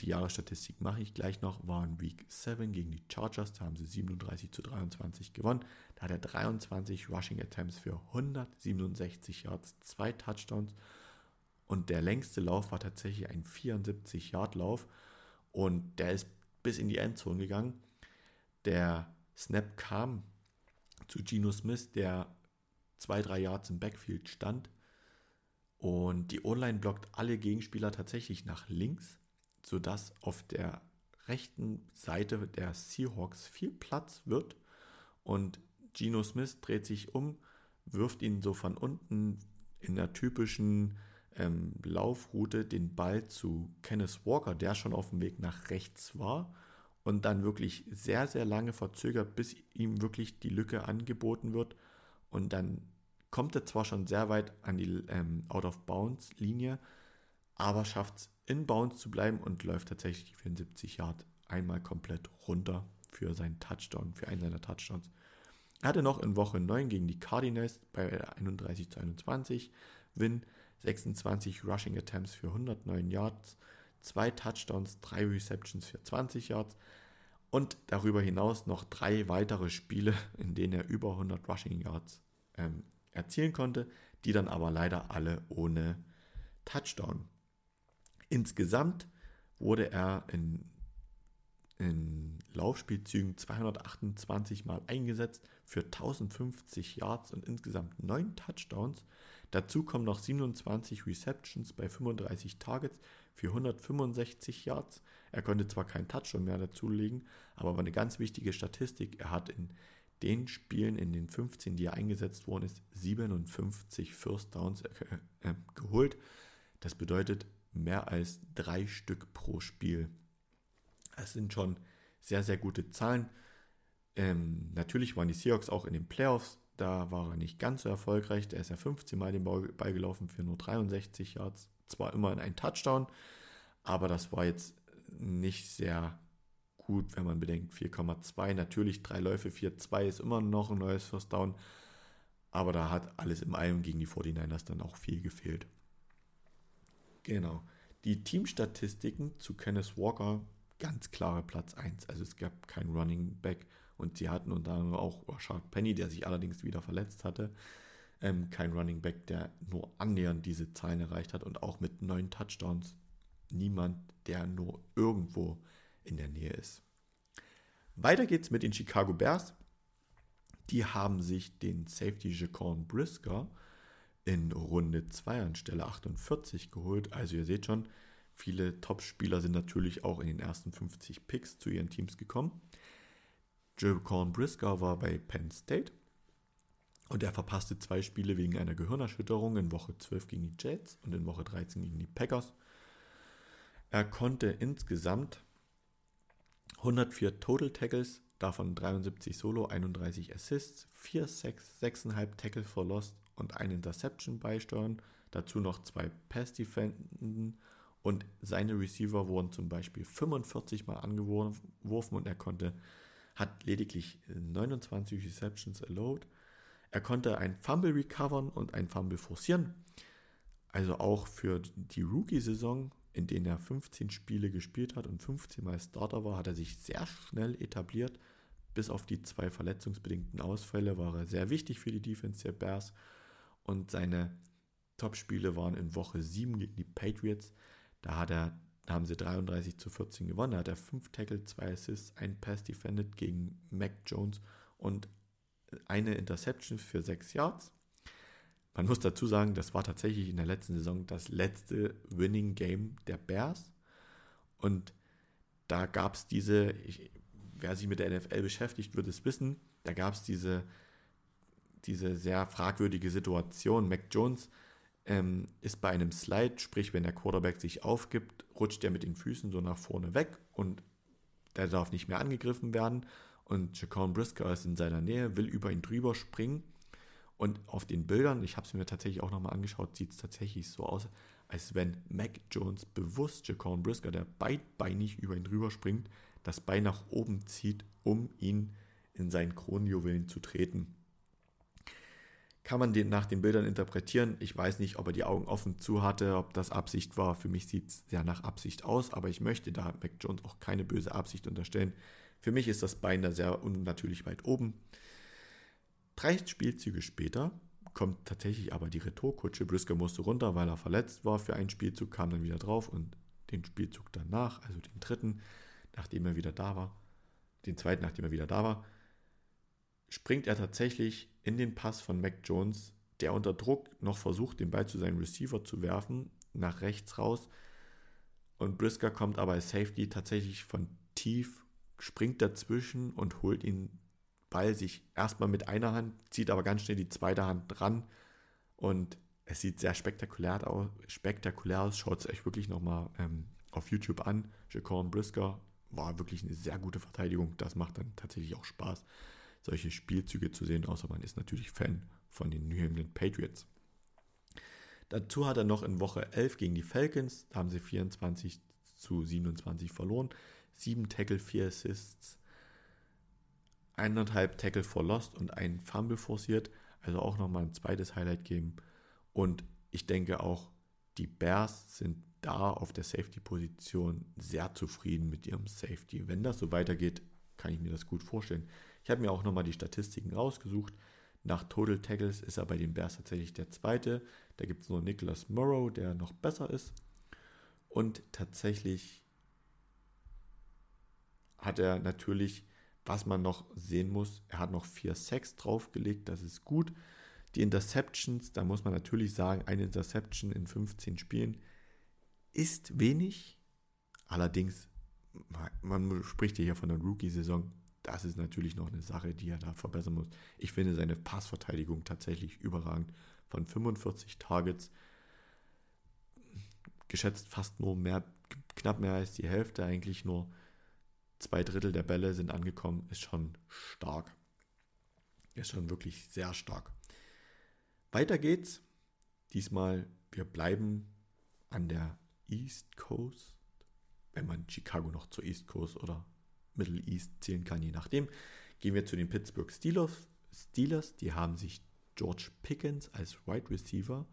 die Jahresstatistik mache ich gleich noch, waren Week 7 gegen die Chargers, da haben sie 37 zu 23 gewonnen. Da hat er 23 Rushing Attempts für 167 Yards, zwei Touchdowns und der längste Lauf war tatsächlich ein 74-Yard-Lauf. Und der ist bis in die Endzone gegangen. Der Snap kam zu Geno Smith, der zwei, drei Yards im Backfield stand. Und die O-Line blockt alle Gegenspieler tatsächlich nach links, sodass auf der rechten Seite der Seahawks viel Platz wird. Und Geno Smith dreht sich um, wirft ihn so von unten in der typischen ähm, Laufroute den Ball zu Kenneth Walker, der schon auf dem Weg nach rechts war und dann wirklich sehr, sehr lange verzögert, bis ihm wirklich die Lücke angeboten wird. Und dann kommt er zwar schon sehr weit an die ähm, Out-of-Bounds-Linie, aber schafft es in Bounds zu bleiben und läuft tatsächlich die 74 Yard einmal komplett runter für seinen Touchdown, für einen seiner Touchdowns. Er hatte noch in Woche 9 gegen die Cardinals bei 31 zu 21 Win 26 Rushing Attempts für 109 Yards, zwei Touchdowns, drei Receptions für 20 Yards und darüber hinaus noch drei weitere Spiele, in denen er über 100 Rushing Yards ähm, erzielen konnte, die dann aber leider alle ohne Touchdown. Insgesamt wurde er in, in Laufspielzügen 228 Mal eingesetzt für 1050 Yards und insgesamt 9 Touchdowns. Dazu kommen noch 27 Receptions bei 35 Targets für 165 Yards. Er konnte zwar keinen Touchdown mehr dazulegen, aber eine ganz wichtige Statistik. Er hat in den Spielen, in den 15, die er eingesetzt worden ist, 57 First Downs äh, äh, geholt. Das bedeutet mehr als drei Stück pro Spiel. Das sind schon sehr, sehr gute Zahlen. Ähm, natürlich waren die Seahawks auch in den Playoffs da war er nicht ganz so erfolgreich. Der ist ja 15 Mal den Ball gelaufen für nur 63 Yards. Zwar immer in ein Touchdown, aber das war jetzt nicht sehr gut, wenn man bedenkt 4,2. Natürlich drei Läufe, 4,2 ist immer noch ein neues First Down. Aber da hat alles im allem gegen die 49ers dann auch viel gefehlt. Genau. Die Teamstatistiken zu Kenneth Walker, ganz klare Platz 1. Also es gab kein Running Back und sie hatten unter anderem auch Shark Penny, der sich allerdings wieder verletzt hatte. Ähm, kein Running Back, der nur annähernd diese Zahlen erreicht hat und auch mit neun Touchdowns niemand, der nur irgendwo in der Nähe ist. Weiter geht's mit den Chicago Bears. Die haben sich den Safety Jaquan Brisker in Runde 2 anstelle 48 geholt. Also ihr seht schon, viele Top-Spieler sind natürlich auch in den ersten 50 Picks zu ihren Teams gekommen. Jaquan Brisker war bei Penn State und er verpasste zwei Spiele wegen einer Gehirnerschütterung in Woche 12 gegen die Jets und in Woche 13 gegen die Packers. Er konnte insgesamt 104 Total Tackles, davon 73 Solo, 31 Assists, 4 Sacks, 6,5 Tackle for Lost und eine Interception beisteuern. Dazu noch zwei Pass Defenden und seine Receiver wurden zum Beispiel 45 Mal angeworfen und er konnte, hat lediglich 29 Receptions allowed. Er konnte ein Fumble recovern und ein Fumble forcieren. Also auch für die Rookie-Saison in denen er 15 Spiele gespielt hat und 15 Mal Starter war, hat er sich sehr schnell etabliert. Bis auf die zwei verletzungsbedingten Ausfälle war er sehr wichtig für die Defense der Bears. Und seine Top-Spiele waren in Woche 7 gegen die Patriots. Da, hat er, da haben sie 33 zu 14 gewonnen. Da hat er 5 Tackle, 2 Assists, ein Pass defended gegen Mac Jones und eine Interception für 6 Yards. Man muss dazu sagen, das war tatsächlich in der letzten Saison das letzte Winning Game der Bears. Und da gab es diese, ich, wer sich mit der NFL beschäftigt, wird es wissen, da gab es diese, diese sehr fragwürdige Situation. Mac Jones ähm, ist bei einem Slide, sprich, wenn der Quarterback sich aufgibt, rutscht er mit den Füßen so nach vorne weg und der darf nicht mehr angegriffen werden. Und Jaquan Brisker ist in seiner Nähe, will über ihn drüber springen und auf den Bildern, ich habe es mir tatsächlich auch nochmal angeschaut, sieht es tatsächlich so aus, als wenn Mac Jones bewusst Jaquan Brisker, der beidbeinig über ihn drüber springt, das Bein nach oben zieht, um ihn in seinen Kronjuwelen zu treten. Kann man den nach den Bildern interpretieren? Ich weiß nicht, ob er die Augen offen zu hatte, ob das Absicht war. Für mich sieht es sehr nach Absicht aus, aber ich möchte da Mac Jones auch keine böse Absicht unterstellen. Für mich ist das Bein da sehr unnatürlich weit oben. Drei Spielzüge später kommt tatsächlich aber die Retourkutsche. Brisker musste runter, weil er verletzt war für einen Spielzug, kam dann wieder drauf und den Spielzug danach, also den dritten, nachdem er wieder da war, den zweiten, nachdem er wieder da war, springt er tatsächlich in den Pass von Mac Jones, der unter Druck noch versucht, den Ball zu seinem Receiver zu werfen, nach rechts raus. Und Brisker kommt aber als Safety tatsächlich von tief, springt dazwischen und holt ihn Ball sich erstmal mit einer Hand, zieht aber ganz schnell die zweite Hand dran und es sieht sehr spektakulär aus. Spektakulär aus. Schaut es euch wirklich nochmal ähm, auf YouTube an. Jaquan Brisker war wirklich eine sehr gute Verteidigung. Das macht dann tatsächlich auch Spaß, solche Spielzüge zu sehen, außer man ist natürlich Fan von den New England Patriots. Dazu hat er noch in Woche 11 gegen die Falcons, da haben sie 24 zu 27 verloren, 7 Tackle, 4 Assists, eineinhalb Tackle for Lost und einen Fumble forciert. Also auch nochmal ein zweites Highlight geben. Und ich denke auch, die Bears sind da auf der Safety-Position sehr zufrieden mit ihrem Safety. Wenn das so weitergeht, kann ich mir das gut vorstellen. Ich habe mir auch nochmal die Statistiken rausgesucht. Nach Total Tackles ist er bei den Bears tatsächlich der zweite. Da gibt es nur Nicholas Morrow, der noch besser ist. Und tatsächlich hat er natürlich was man noch sehen muss, er hat noch vier Sacks draufgelegt, das ist gut. Die Interceptions, da muss man natürlich sagen, eine Interception in 15 Spielen ist wenig. Allerdings, man spricht hier von der Rookie-Saison. Das ist natürlich noch eine Sache, die er da verbessern muss. Ich finde seine Passverteidigung tatsächlich überragend. Von 45 Targets, geschätzt fast nur mehr, knapp mehr als die Hälfte, eigentlich nur zwei Drittel der Bälle sind angekommen, ist schon stark. Ist schon wirklich sehr stark. Weiter geht's. Diesmal, wir bleiben an der East Coast, wenn man Chicago noch zur East Coast oder Middle East zählen kann, je nachdem. Gehen wir zu den Pittsburgh Steelers. Steelers, die haben sich George Pickens als Wide Receiver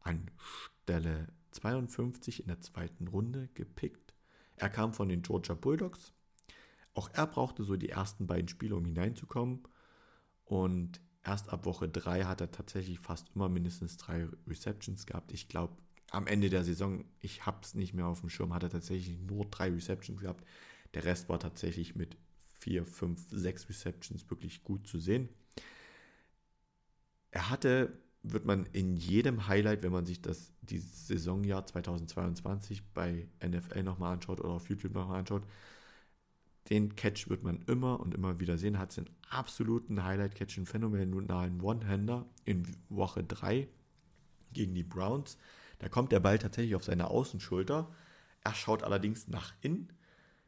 an Stelle 52 in der zweiten Runde gepickt. Er kam von den Georgia Bulldogs, auch er brauchte so die ersten beiden Spiele, um hineinzukommen. Und erst ab Woche 3 hat er tatsächlich fast immer mindestens drei Receptions gehabt. Ich glaube, am Ende der Saison, ich habe es nicht mehr auf dem Schirm, hat er tatsächlich nur drei Receptions gehabt. Der Rest war tatsächlich mit vier, fünf, sechs Receptions wirklich gut zu sehen. Er hatte, wird man in jedem Highlight, wenn man sich das dieses Saisonjahr 2022 bei NFL nochmal anschaut oder auf YouTube nochmal anschaut, den Catch wird man immer und immer wieder sehen. Hat einen absoluten Highlight-Catch, einen phänomenalen One-Hander in Woche 3 gegen die Browns. Da kommt der Ball tatsächlich auf seine Außenschulter. Er schaut allerdings nach innen,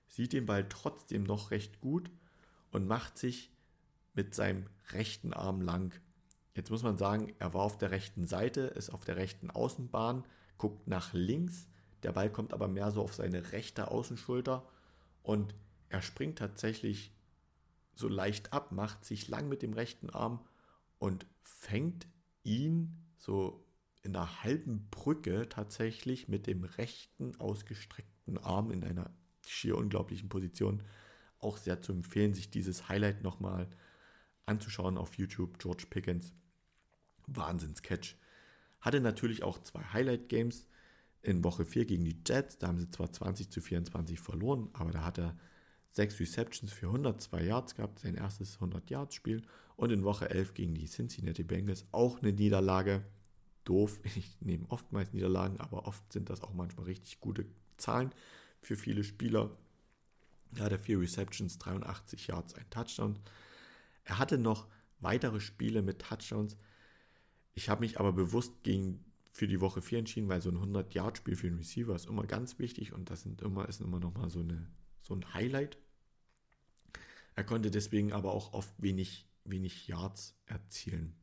sieht den Ball trotzdem noch recht gut und macht sich mit seinem rechten Arm lang. Jetzt muss man sagen, er war auf der rechten Seite, ist auf der rechten Außenbahn, guckt nach links. Der Ball kommt aber mehr so auf seine rechte Außenschulter und er springt tatsächlich so leicht ab, macht sich lang mit dem rechten Arm und fängt ihn so in einer halben Brücke tatsächlich mit dem rechten ausgestreckten Arm in einer schier unglaublichen Position. Auch sehr zu empfehlen, sich dieses Highlight nochmal anzuschauen auf YouTube. George Pickens, Wahnsinns-Catch. Hatte natürlich auch zwei Highlight-Games in Woche 4 gegen die Jets. Da haben sie zwar 20 zu 24 verloren, aber da hat er sechs Receptions für 102 Yards gehabt, sein erstes 100-Yards-Spiel. Und in Woche 11 gegen die Cincinnati Bengals auch eine Niederlage doof. Ich nehme oftmals Niederlagen, aber oft sind das auch manchmal richtig gute Zahlen für viele Spieler. Er hatte vier Receptions, 83 Yards, ein Touchdown. Er hatte noch weitere Spiele mit Touchdowns. Ich habe mich aber bewusst gegen, für die Woche 4 entschieden, weil so ein 100-Yard-Spiel für einen Receiver ist immer ganz wichtig und das sind immer, ist immer nochmal so, so ein Highlight. Er konnte deswegen aber auch oft wenig, wenig Yards erzielen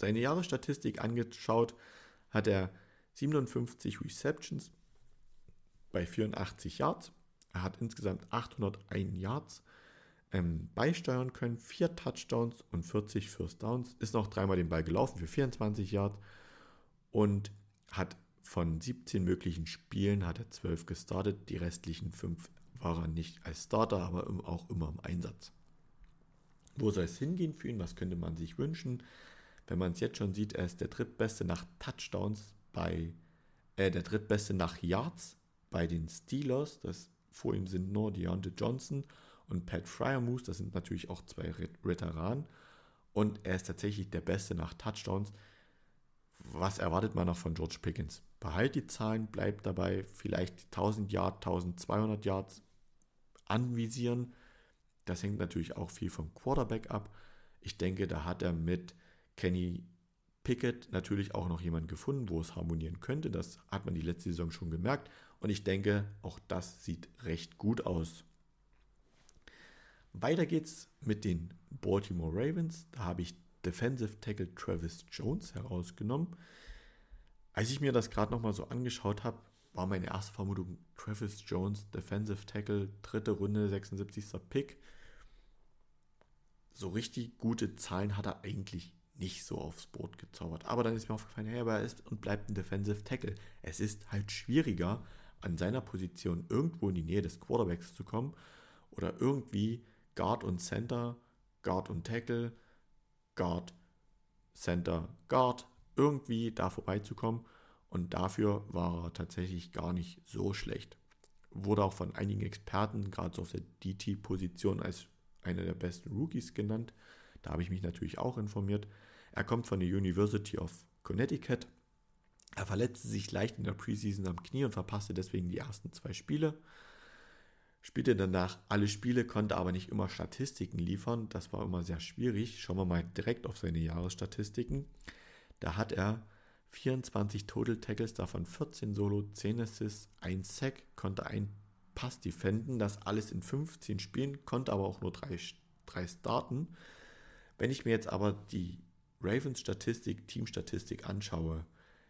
seine Jahresstatistik angeschaut, hat er 57 Receptions bei 84 Yards. Er hat insgesamt 801 Yards ähm, beisteuern können, 4 Touchdowns und 40 First Downs. Ist noch dreimal den Ball gelaufen für 24 Yards und hat von 17 möglichen Spielen hat er 12 gestartet. Die restlichen 5 war er nicht als Starter, aber auch immer im Einsatz. Wo soll es hingehen für ihn? Was könnte man sich wünschen? Wenn man es jetzt schon sieht, er ist der drittbeste nach Touchdowns bei, äh, der drittbeste nach Yards bei den Steelers. Das vor ihm sind nur Deontay Johnson und Pat Fryermuth. Das sind natürlich auch zwei Veteranen. Und er ist tatsächlich der Beste nach Touchdowns. Was erwartet man noch von George Pickens? Behalt die Zahlen, bleibt dabei, vielleicht 1000 Yards, 1200 Yards anvisieren. Das hängt natürlich auch viel vom Quarterback ab. Ich denke, da hat er mit Kenny Pickett natürlich auch noch jemand gefunden, wo es harmonieren könnte. Das hat man die letzte Saison schon gemerkt. Und ich denke, auch das sieht recht gut aus. Weiter geht's mit den Baltimore Ravens. Da habe ich Defensive Tackle Travis Jones herausgenommen. Als ich mir das gerade nochmal so angeschaut habe, war meine erste Vermutung Travis Jones, Defensive Tackle, dritte Runde, 76. Pick. So richtig gute Zahlen hat er eigentlich nicht so aufs Boot gezaubert. Aber dann ist mir aufgefallen, hey, aber er ist und bleibt ein Defensive Tackle. Es ist halt schwieriger, an seiner Position irgendwo in die Nähe des Quarterbacks zu kommen oder irgendwie Guard und Center, Guard und Tackle, Guard, Center, Guard, irgendwie da vorbeizukommen. Und dafür war er tatsächlich gar nicht so schlecht. Wurde auch von einigen Experten, gerade so auf der DT-Position, als einer der besten Rookies genannt. Da habe ich mich natürlich auch informiert. Er kommt von der University of Connecticut. Er verletzte sich leicht in der Preseason am Knie und verpasste deswegen die ersten zwei Spiele. Spielte danach alle Spiele, konnte aber nicht immer Statistiken liefern. Das war immer sehr schwierig. Schauen wir mal direkt auf seine Jahresstatistiken. Da hat er 24 Total Tackles, davon 14 Solo, 10 Assists, 1 Sack, konnte ein Pass defenden, das alles in 15 Spielen, konnte aber auch nur 3 drei, drei starten. Wenn ich mir jetzt aber die Ravens Statistik, Teamstatistik anschaue,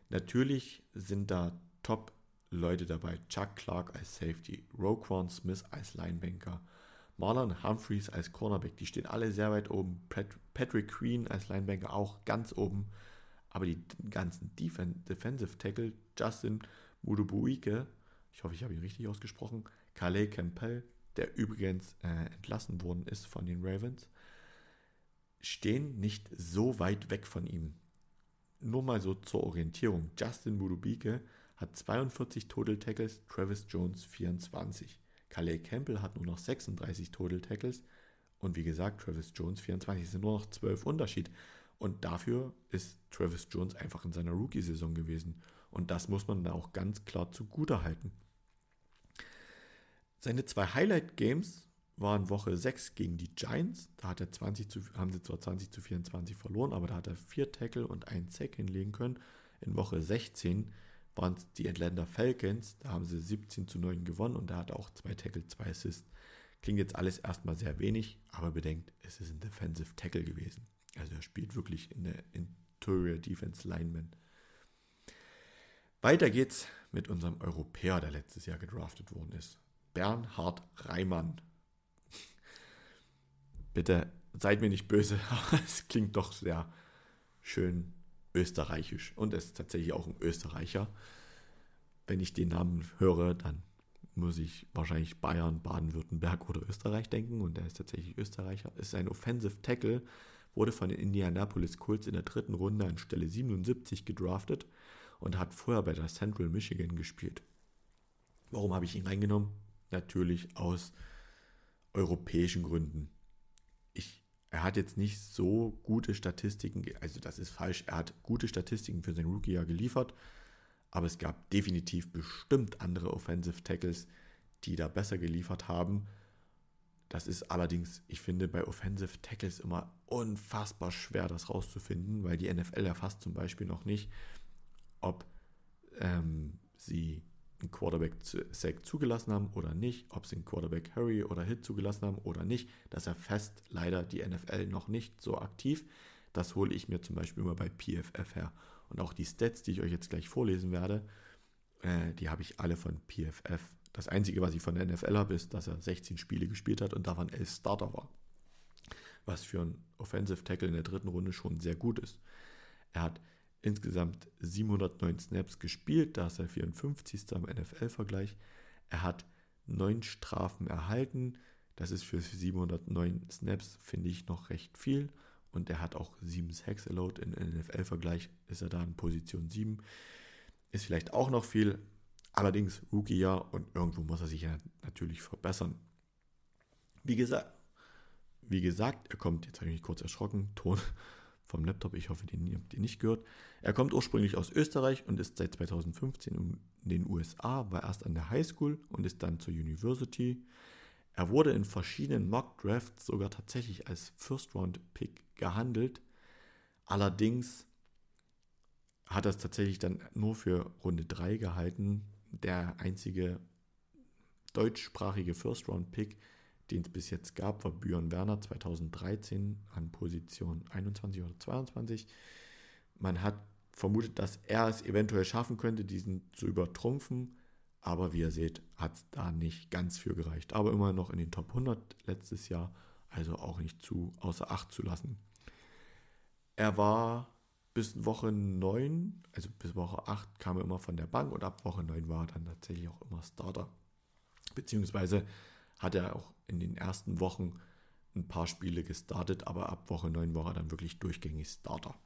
natürlich sind da Top-Leute dabei. Chuck Clark als Safety, Roquan Smith als Linebanker, Marlon Humphreys als Cornerback, die stehen alle sehr weit oben. Patrick Queen als Linebanker auch ganz oben. Aber die ganzen Defen Defensive Tackle, Justin Mudubuike, ich hoffe, ich habe ihn richtig ausgesprochen, Calais Campbell, der übrigens äh, entlassen worden ist von den Ravens, stehen nicht so weit weg von ihm. Nur mal so zur Orientierung. Justin Mudubike hat 42 Total Tackles, Travis Jones 24. Calais Campbell hat nur noch 36 Total Tackles und wie gesagt, Travis Jones 24. Es sind nur noch 12 Unterschied. Und dafür ist Travis Jones einfach in seiner Rookie-Saison gewesen. Und das muss man da auch ganz klar zugute halten. Seine zwei Highlight-Games waren Woche 6 gegen die Giants. Da hat er 20 zu, haben sie zwar 20 zu 24 verloren, aber da hat er vier Tackle und einen Sack hinlegen können. In Woche 16 waren es die Atlanta Falcons. Da haben sie 17 zu 9 gewonnen und da hat er auch zwei Tackle, zwei Assists. Klingt jetzt alles erstmal sehr wenig, aber bedenkt, es ist ein Defensive Tackle gewesen. Also er spielt wirklich in der Interior Defense Lineman. Weiter geht's mit unserem Europäer, der letztes Jahr gedraftet worden ist. Bernhard Reimann. Bitte seid mir nicht böse, aber es klingt doch sehr schön österreichisch. Und es ist tatsächlich auch ein Österreicher. Wenn ich den Namen höre, dann muss ich wahrscheinlich Bayern, Baden-Württemberg oder Österreich denken. Und er ist tatsächlich Österreicher. Ist ein Offensive Tackle wurde von den Indianapolis Colts in der dritten Runde an Stelle 77 gedraftet und hat vorher bei der Central Michigan gespielt. Warum habe ich ihn reingenommen? Natürlich aus europäischen Gründen. Er hat jetzt nicht so gute Statistiken, also das ist falsch, er hat gute Statistiken für sein Rookie-Jahr geliefert, aber es gab definitiv bestimmt andere Offensive Tackles, die da besser geliefert haben. Das ist allerdings, ich finde, bei Offensive Tackles immer unfassbar schwer, das rauszufinden, weil die NFL erfasst zum Beispiel noch nicht, ob ähm, sie einen Quarterback-Sack zugelassen haben oder nicht, ob sie einen Quarterback-Hurry oder Hit zugelassen haben oder nicht. Das erfasst leider die NFL noch nicht so aktiv. Das hole ich mir zum Beispiel immer bei PFF her. Und auch die Stats, die ich euch jetzt gleich vorlesen werde, äh, die habe ich alle von PFF das Einzige, was ich von der NFL habe, ist, dass er 16 Spiele gespielt hat und davon 11 Starter war. Was für einen Offensive Tackle in der dritten Runde schon sehr gut ist. Er hat insgesamt 709 Snaps gespielt, da ist er 54. am NFL-Vergleich. Er hat 9 Strafen erhalten. Das ist für 709 Snaps, finde ich, noch recht viel. Und er hat auch 7 Sacks allowed. Im NFL-Vergleich ist er da in Position 7. Ist vielleicht auch noch viel, Allerdings Rookie-Jahr und irgendwo muss er sich ja natürlich verbessern. Wie gesagt, wie gesagt, er kommt, jetzt habe ich mich kurz erschrocken, Ton vom Laptop, ich hoffe, den habt ihr nicht gehört. Er kommt ursprünglich aus Österreich und ist seit 2015 in den USA, war erst an der Highschool und ist dann zur University. Er wurde in verschiedenen Mock Drafts sogar tatsächlich als First-Round-Pick gehandelt. Allerdings hat es tatsächlich dann nur für Runde 3 gehalten, der einzige deutschsprachige First-Round-Pick, den es bis jetzt gab, war Björn Werner 2013 an Position 21 oder 22. Man hat vermutet, dass er es eventuell schaffen könnte, diesen zu übertrumpfen. Aber wie ihr seht, hat es da nicht ganz für gereicht. Aber immer noch in den Top 100 letztes Jahr, also auch nicht zu außer Acht zu lassen. Er war bis Woche 9, also bis Woche 8 kam er immer von der Bank und ab Woche 9 war er dann tatsächlich auch immer Starter. Beziehungsweise hat er auch in den ersten Wochen ein paar Spiele gestartet, aber ab Woche 9 war er dann wirklich durchgängig Starter.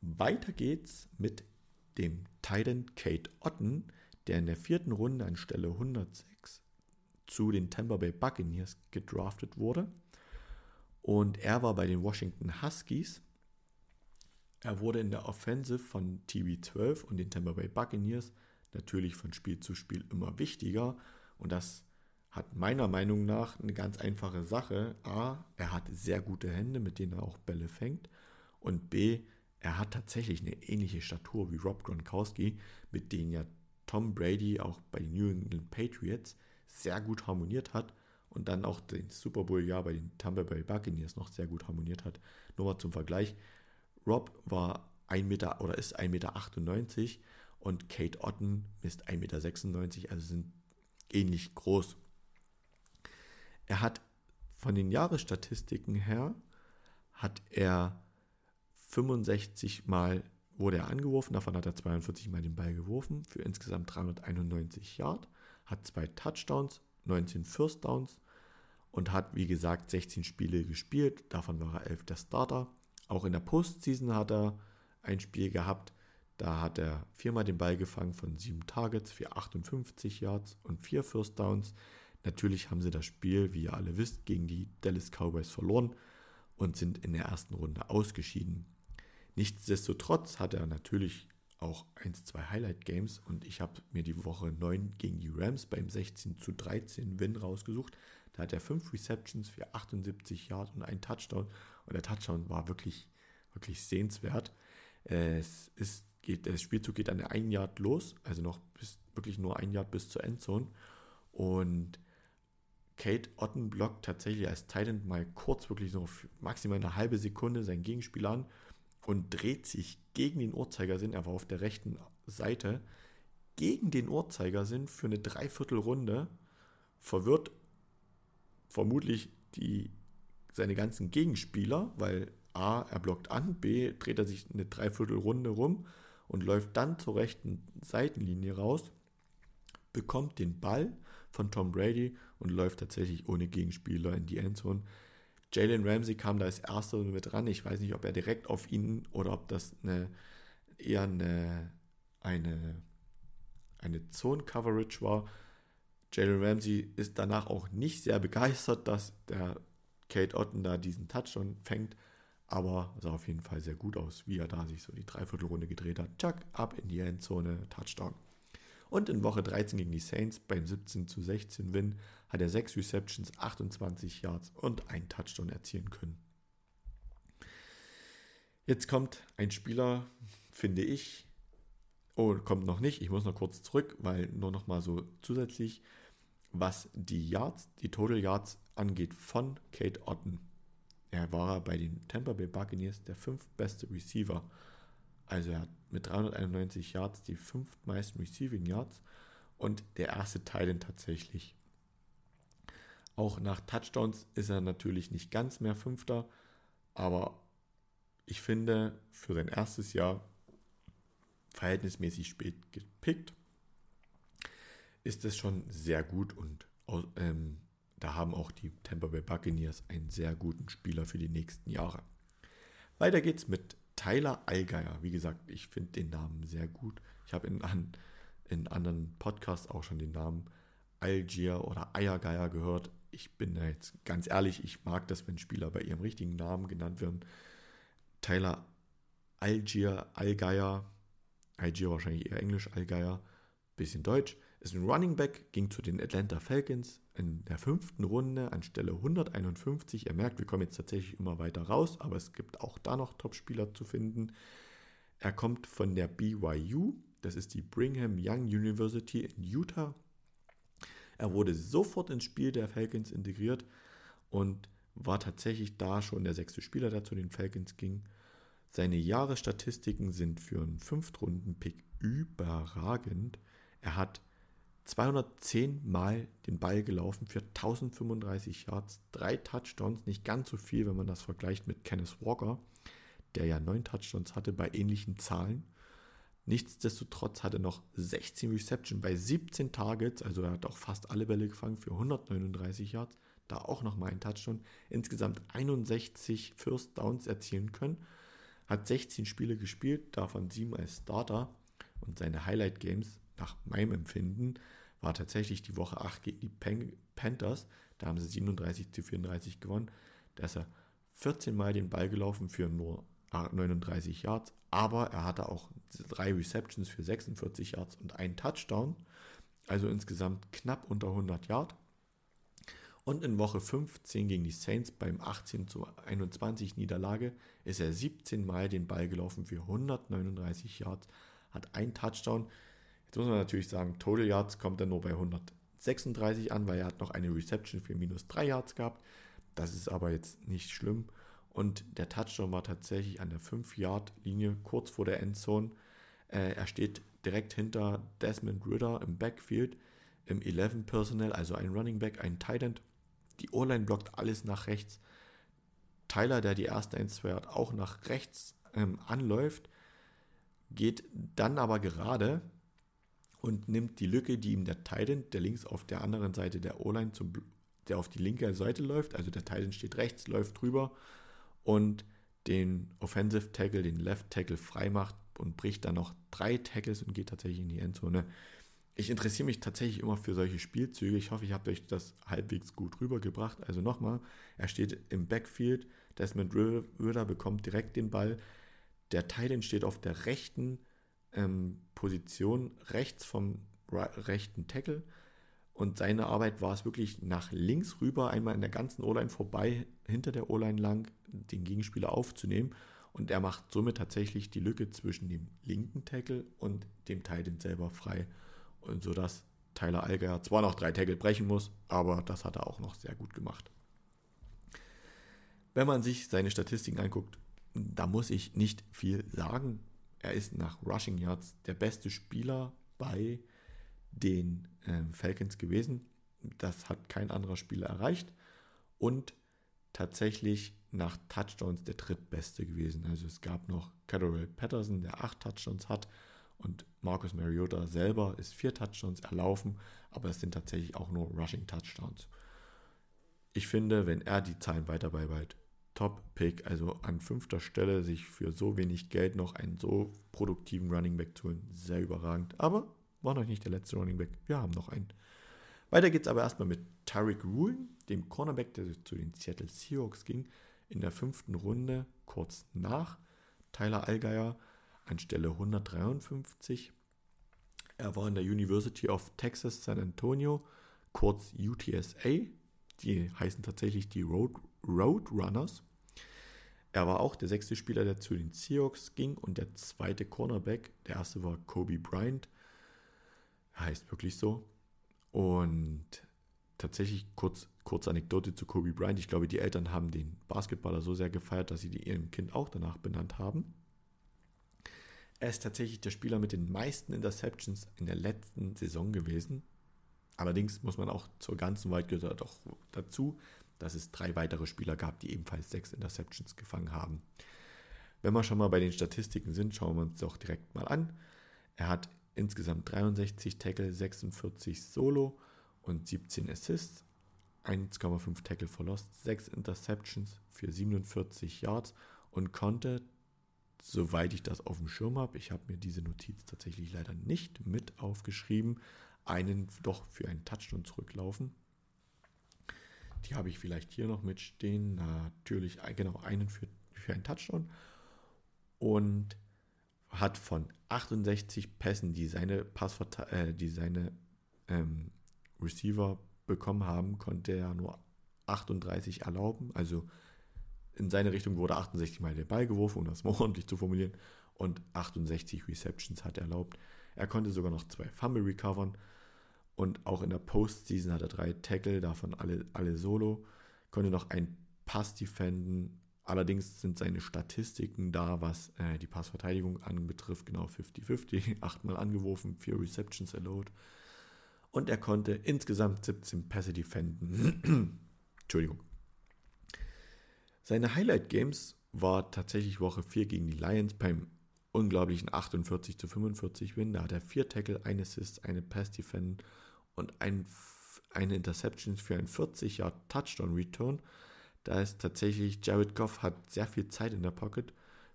Weiter geht's mit dem Titan Kate Otten, der in der vierten Runde an Stelle 106 zu den Tampa Bay Buccaneers gedraftet wurde. Und er war bei den Washington Huskies er wurde in der Offensive von TB12 und den Tampa Bay Buccaneers natürlich von Spiel zu Spiel immer wichtiger und das hat meiner Meinung nach eine ganz einfache Sache. A, er hat sehr gute Hände, mit denen er auch Bälle fängt und B, er hat tatsächlich eine ähnliche Statur wie Rob Gronkowski, mit denen ja Tom Brady auch bei den New England Patriots sehr gut harmoniert hat und dann auch den Super Bowl-Jahr bei den Tampa Bay Buccaneers noch sehr gut harmoniert hat. Nur mal zum Vergleich, Rob war 1 Meter oder ist 1,98 Meter und Kate Otten misst 1,96 Meter, also sind ähnlich groß. Er hat von den Jahresstatistiken her, hat er 65 Mal wurde er angeworfen, davon hat er 42 Mal den Ball geworfen für insgesamt 391 Yard, hat zwei Touchdowns, 19 First Downs und hat wie gesagt 16 Spiele gespielt, davon war er 11 der Starter. Auch in der Postseason hat er ein Spiel gehabt, da hat er viermal den Ball gefangen von sieben Targets für 58 Yards und vier First Downs. Natürlich haben sie das Spiel, wie ihr alle wisst, gegen die Dallas Cowboys verloren. und sind in der ersten Runde ausgeschieden. Nichtsdestotrotz hat er natürlich auch 1, 2 Highlight-Games und ich habe mir die Woche 9 gegen die Rams beim 16 zu 13 Win rausgesucht. Da hat er 5 Receptions für 78 Yards und einen Touchdown und der Touchdown war wirklich, wirklich sehenswert. Es ist, geht, der Spielzug geht an der 1 Yard los, also noch bis, wirklich nur ein Yard bis zur Endzone und Kate Otten blockt tatsächlich als Titan mal kurz, wirklich so maximal eine halbe Sekunde seinen Gegenspieler an und dreht sich gegen den Uhrzeigersinn. Er war auf der rechten Seite gegen den Uhrzeigersinn für eine Dreiviertelrunde. Verwirrt vermutlich die, seine ganzen Gegenspieler, weil A, er blockt an, B, dreht er sich eine Dreiviertelrunde rum und läuft dann zur rechten Seitenlinie raus, bekommt den Ball von Tom Brady und läuft tatsächlich ohne Gegenspieler in die Endzone. Jalen Ramsey kam da als erster mit ran. Ich weiß nicht, ob er direkt auf ihn oder ob das eine, eher eine, eine, eine Zone-Coverage war. Jalen Ramsey ist danach auch nicht sehr begeistert, dass der Kate Otten da diesen Touchdown fängt. Aber sah auf jeden Fall sehr gut aus, wie er da sich so die Dreiviertelrunde gedreht hat. Chuck, ab in die Endzone, Touchdown. Und in Woche 13 gegen die Saints beim 17 zu 16 Win hat er 6 Receptions, 28 Yards und einen Touchdown erzielen können. Jetzt kommt ein Spieler, finde ich, oh, kommt noch nicht, ich muss noch kurz zurück, weil nur noch mal so zusätzlich, was die Yards, die Total Yards angeht von Kate Otten. Er war bei den Tampa Bay Buccaneers der fünftbeste Receiver also er hat mit 391 Yards die fünftmeisten Receiving Yards und der erste Titan tatsächlich. Auch nach Touchdowns ist er natürlich nicht ganz mehr Fünfter, aber ich finde für sein erstes Jahr verhältnismäßig spät gepickt, ist es schon sehr gut und ähm, da haben auch die Tampa Bay Buccaneers einen sehr guten Spieler für die nächsten Jahre. Weiter geht's mit Tyler Allgeier, wie gesagt, ich finde den Namen sehr gut. Ich habe in, an, in anderen Podcasts auch schon den Namen Algier oder Eiergeier gehört. Ich bin da jetzt ganz ehrlich, ich mag das, wenn Spieler bei ihrem richtigen Namen genannt werden. Tyler Algier, Allgeier, Algier wahrscheinlich eher Englisch, Allgeier, bisschen Deutsch, ist ein Running Back, ging zu den Atlanta Falcons in der fünften Runde an Stelle 151. Er merkt, wir kommen jetzt tatsächlich immer weiter raus, aber es gibt auch da noch Top-Spieler zu finden. Er kommt von der BYU, das ist die Brigham Young University in Utah. Er wurde sofort ins Spiel der Falcons integriert und war tatsächlich da schon der sechste Spieler, der zu den Falcons ging. Seine Jahresstatistiken sind für einen Fünftrunden-Pick überragend. Er hat 210 Mal den Ball gelaufen für 1035 Yards, drei Touchdowns, nicht ganz so viel, wenn man das vergleicht mit Kenneth Walker, der ja neun Touchdowns hatte bei ähnlichen Zahlen. Nichtsdestotrotz hatte er noch 16 Reception bei 17 Targets, also er hat auch fast alle Bälle gefangen für 139 Yards, da auch nochmal ein Touchdown, insgesamt 61 First Downs erzielen können, hat 16 Spiele gespielt, davon 7 als Starter. Und seine Highlight Games nach meinem Empfinden war tatsächlich die Woche 8 gegen die Panthers. Da haben sie 37 zu 34 gewonnen. Da ist er 14 Mal den Ball gelaufen für nur 39 Yards, aber er hatte auch drei Receptions für 46 Yards und einen Touchdown. Also insgesamt knapp unter 100 Yards. Und in Woche 15 gegen die Saints beim 18 zu 21 Niederlage ist er 17 Mal den Ball gelaufen für 139 Yards, hat einen Touchdown. Jetzt muss man natürlich sagen, Total Yards kommt dann nur bei 136 an, weil er hat noch eine Reception für minus 3 Yards gehabt. Das ist aber jetzt nicht schlimm. Und der Touchdown war tatsächlich an der 5-Yard-Linie, kurz vor der Endzone. Äh, er steht direkt hinter Desmond Ritter im Backfield, im 11 Personnel, also ein Running Back, ein Tight End. Die O-Line blockt alles nach rechts. Tyler, der die erste 1-2 hat, auch nach rechts ähm, anläuft, geht dann aber gerade und nimmt die Lücke, die ihm der Titan, der links auf der anderen Seite der O-Line, der auf die linke Seite läuft, also der Titan steht rechts, läuft drüber und den Offensive Tackle, den Left Tackle frei macht und bricht dann noch drei Tackles und geht tatsächlich in die Endzone. Ich interessiere mich tatsächlich immer für solche Spielzüge. Ich hoffe, ich habe euch das halbwegs gut rübergebracht. Also nochmal, er steht im Backfield, Desmond Ritter bekommt direkt den Ball. Der Titan steht auf der rechten ähm, Position, rechts vom rechten Tackle. Und seine Arbeit war es wirklich nach links rüber, einmal in der ganzen O-Line vorbei, hinter der O-Line lang, den Gegenspieler aufzunehmen. Und er macht somit tatsächlich die Lücke zwischen dem linken Tackle und dem Titan selber frei. Und so dass Tyler Alger zwar noch drei Tackle brechen muss, aber das hat er auch noch sehr gut gemacht. Wenn man sich seine Statistiken anguckt, da muss ich nicht viel sagen. Er ist nach Rushing Yards der beste Spieler bei den äh, Falcons gewesen. Das hat kein anderer Spieler erreicht. Und tatsächlich nach Touchdowns der drittbeste gewesen. Also es gab noch Cadorel Patterson, der acht Touchdowns hat. Und Marcus Mariota selber ist vier Touchdowns erlaufen, aber es sind tatsächlich auch nur Rushing Touchdowns. Ich finde, wenn er die Zahlen weiter beibehält, Top-Pick, also an fünfter Stelle sich für so wenig Geld noch einen so produktiven Running Back zu holen, sehr überragend. Aber war noch nicht der letzte Running Back, wir haben noch einen. Weiter geht es aber erstmal mit Tariq Rule, dem Cornerback, der zu den Seattle Seahawks ging, in der fünften Runde, kurz nach Tyler Allgeier anstelle 153. Er war in der University of Texas San Antonio, kurz UTSA. Die heißen tatsächlich die Road, Roadrunners. Er war auch der sechste Spieler, der zu den Seahawks ging und der zweite Cornerback. Der erste war Kobe Bryant. Heißt wirklich so. Und tatsächlich kurz, kurz Anekdote zu Kobe Bryant. Ich glaube, die Eltern haben den Basketballer so sehr gefeiert, dass sie die ihrem Kind auch danach benannt haben. Er ist tatsächlich der Spieler mit den meisten Interceptions in der letzten Saison gewesen. Allerdings muss man auch zur ganzen Wahrheit gehört auch dazu, dass es drei weitere Spieler gab, die ebenfalls sechs Interceptions gefangen haben. Wenn wir schon mal bei den Statistiken sind, schauen wir uns doch direkt mal an. Er hat insgesamt 63 Tackle, 46 Solo und 17 Assists, 1,5 Tackle verlost, 6 Interceptions für 47 Yards und konnte soweit ich das auf dem Schirm habe, ich habe mir diese Notiz tatsächlich leider nicht mit aufgeschrieben, einen doch für einen Touchdown zurücklaufen. Die habe ich vielleicht hier noch mitstehen. Natürlich, äh, genau, einen für, für einen Touchdown. Und hat von 68 Pässen, die seine, Passverte äh, die seine ähm, Receiver bekommen haben, konnte er nur 38 erlauben. Also in seine Richtung wurde 68 Mal der Ball geworfen, um das mal ordentlich zu formulieren, und 68 Receptions hat er erlaubt. Er konnte sogar noch zwei Fumble recovern und auch in der Postseason hat er drei Tackle, davon alle, alle solo, konnte noch einen Pass defenden. Allerdings sind seine Statistiken da, was äh, die Passverteidigung anbetrifft, genau 50-50, achtmal angeworfen, vier Receptions allowed. Und er konnte insgesamt 17 Pässe defenden. Entschuldigung. Seine Highlight Games war tatsächlich Woche 4 gegen die Lions beim unglaublichen 48 zu 45 Win. Da hat er vier Tackle, ein Assist, eine Pass Defend und ein, eine Interception für einen 40 Yard Touchdown Return. Da ist tatsächlich Jared Goff hat sehr viel Zeit in der Pocket,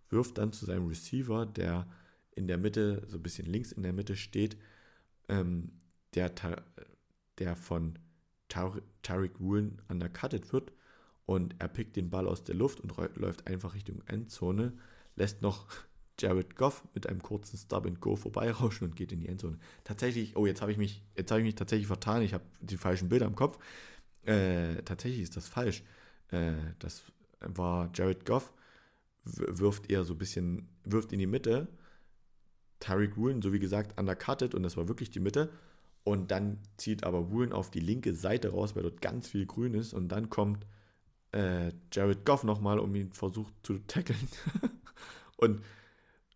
wirft dann zu seinem Receiver, der in der Mitte, so ein bisschen links in der Mitte steht, ähm, der, der von Tariq Woolen undercutted wird und er pickt den Ball aus der Luft und läuft einfach Richtung Endzone, lässt noch Jared Goff mit einem kurzen Stub and Go vorbeirauschen und geht in die Endzone. Tatsächlich, oh, jetzt habe ich mich, jetzt habe ich mich tatsächlich vertan, ich habe die falschen Bilder im Kopf. Äh, tatsächlich ist das falsch. Äh, das war Jared Goff, wirft eher so ein bisschen, wirft in die Mitte. Tariq Woolen, so wie gesagt, undercutted und das war wirklich die Mitte. Und dann zieht aber Woolen auf die linke Seite raus, weil dort ganz viel grün ist. Und dann kommt äh, Jared Goff nochmal, um ihn versucht zu tackeln. und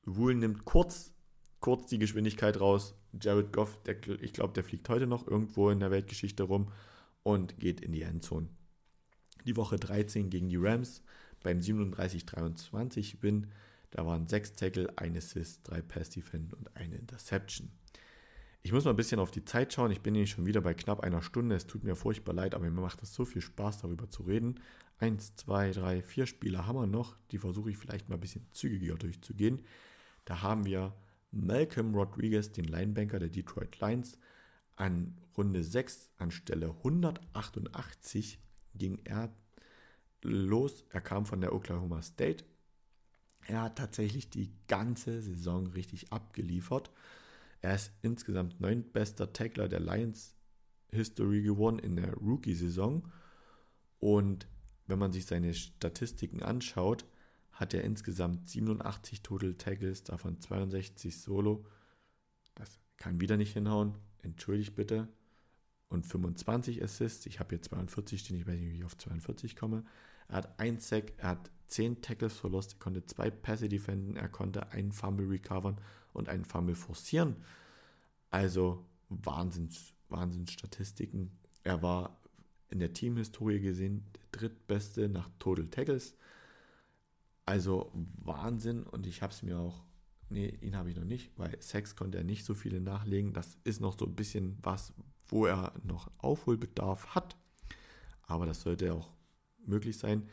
Wool nimmt kurz, kurz die Geschwindigkeit raus. Jared Goff, der, ich glaube, der fliegt heute noch irgendwo in der Weltgeschichte rum und geht in die Endzone. Die Woche 13 gegen die Rams beim 37-23 Win. Da waren sechs Tackle, ein Assist, drei Pass Defend und eine Interception. Ich muss mal ein bisschen auf die Zeit schauen. Ich bin nämlich schon wieder bei knapp einer Stunde. Es tut mir furchtbar leid, aber mir macht es so viel Spaß, darüber zu reden. Eins, zwei, drei, vier Spieler haben wir noch. Die versuche ich vielleicht mal ein bisschen zügiger durchzugehen. Da haben wir Malcolm Rodriguez, den Linebanker der Detroit Lions. An Runde 6 an Stelle 188 ging er los, er kam von der Oklahoma State. Er hat tatsächlich die ganze Saison richtig abgeliefert. Er ist insgesamt neuntbester Tackler der Lions History geworden in der Rookie-Saison. Und wenn man sich seine Statistiken anschaut, hat er insgesamt 87 Total Tackles, davon 62 Solo. Das kann wieder nicht hinhauen. Entschuldigt bitte. Und 25 Assists. Ich habe hier 42 stehen. Ich weiß nicht, wie ich auf 42 komme. Er hat ein Sack, er hat 10 Tackles verlost, er konnte zwei Pässe defenden, er konnte einen Fumble recovern und einen Fumble forcieren. Also Wahnsinns, Wahnsinnsstatistiken. Er war in der Teamhistorie gesehen der drittbeste nach Total Tackles. Also Wahnsinn und ich habe es mir auch, nee, ihn habe ich noch nicht, weil Sex konnte er nicht so viele nachlegen. Das ist noch so ein bisschen was, wo er noch Aufholbedarf hat. Aber das sollte auch möglich sein.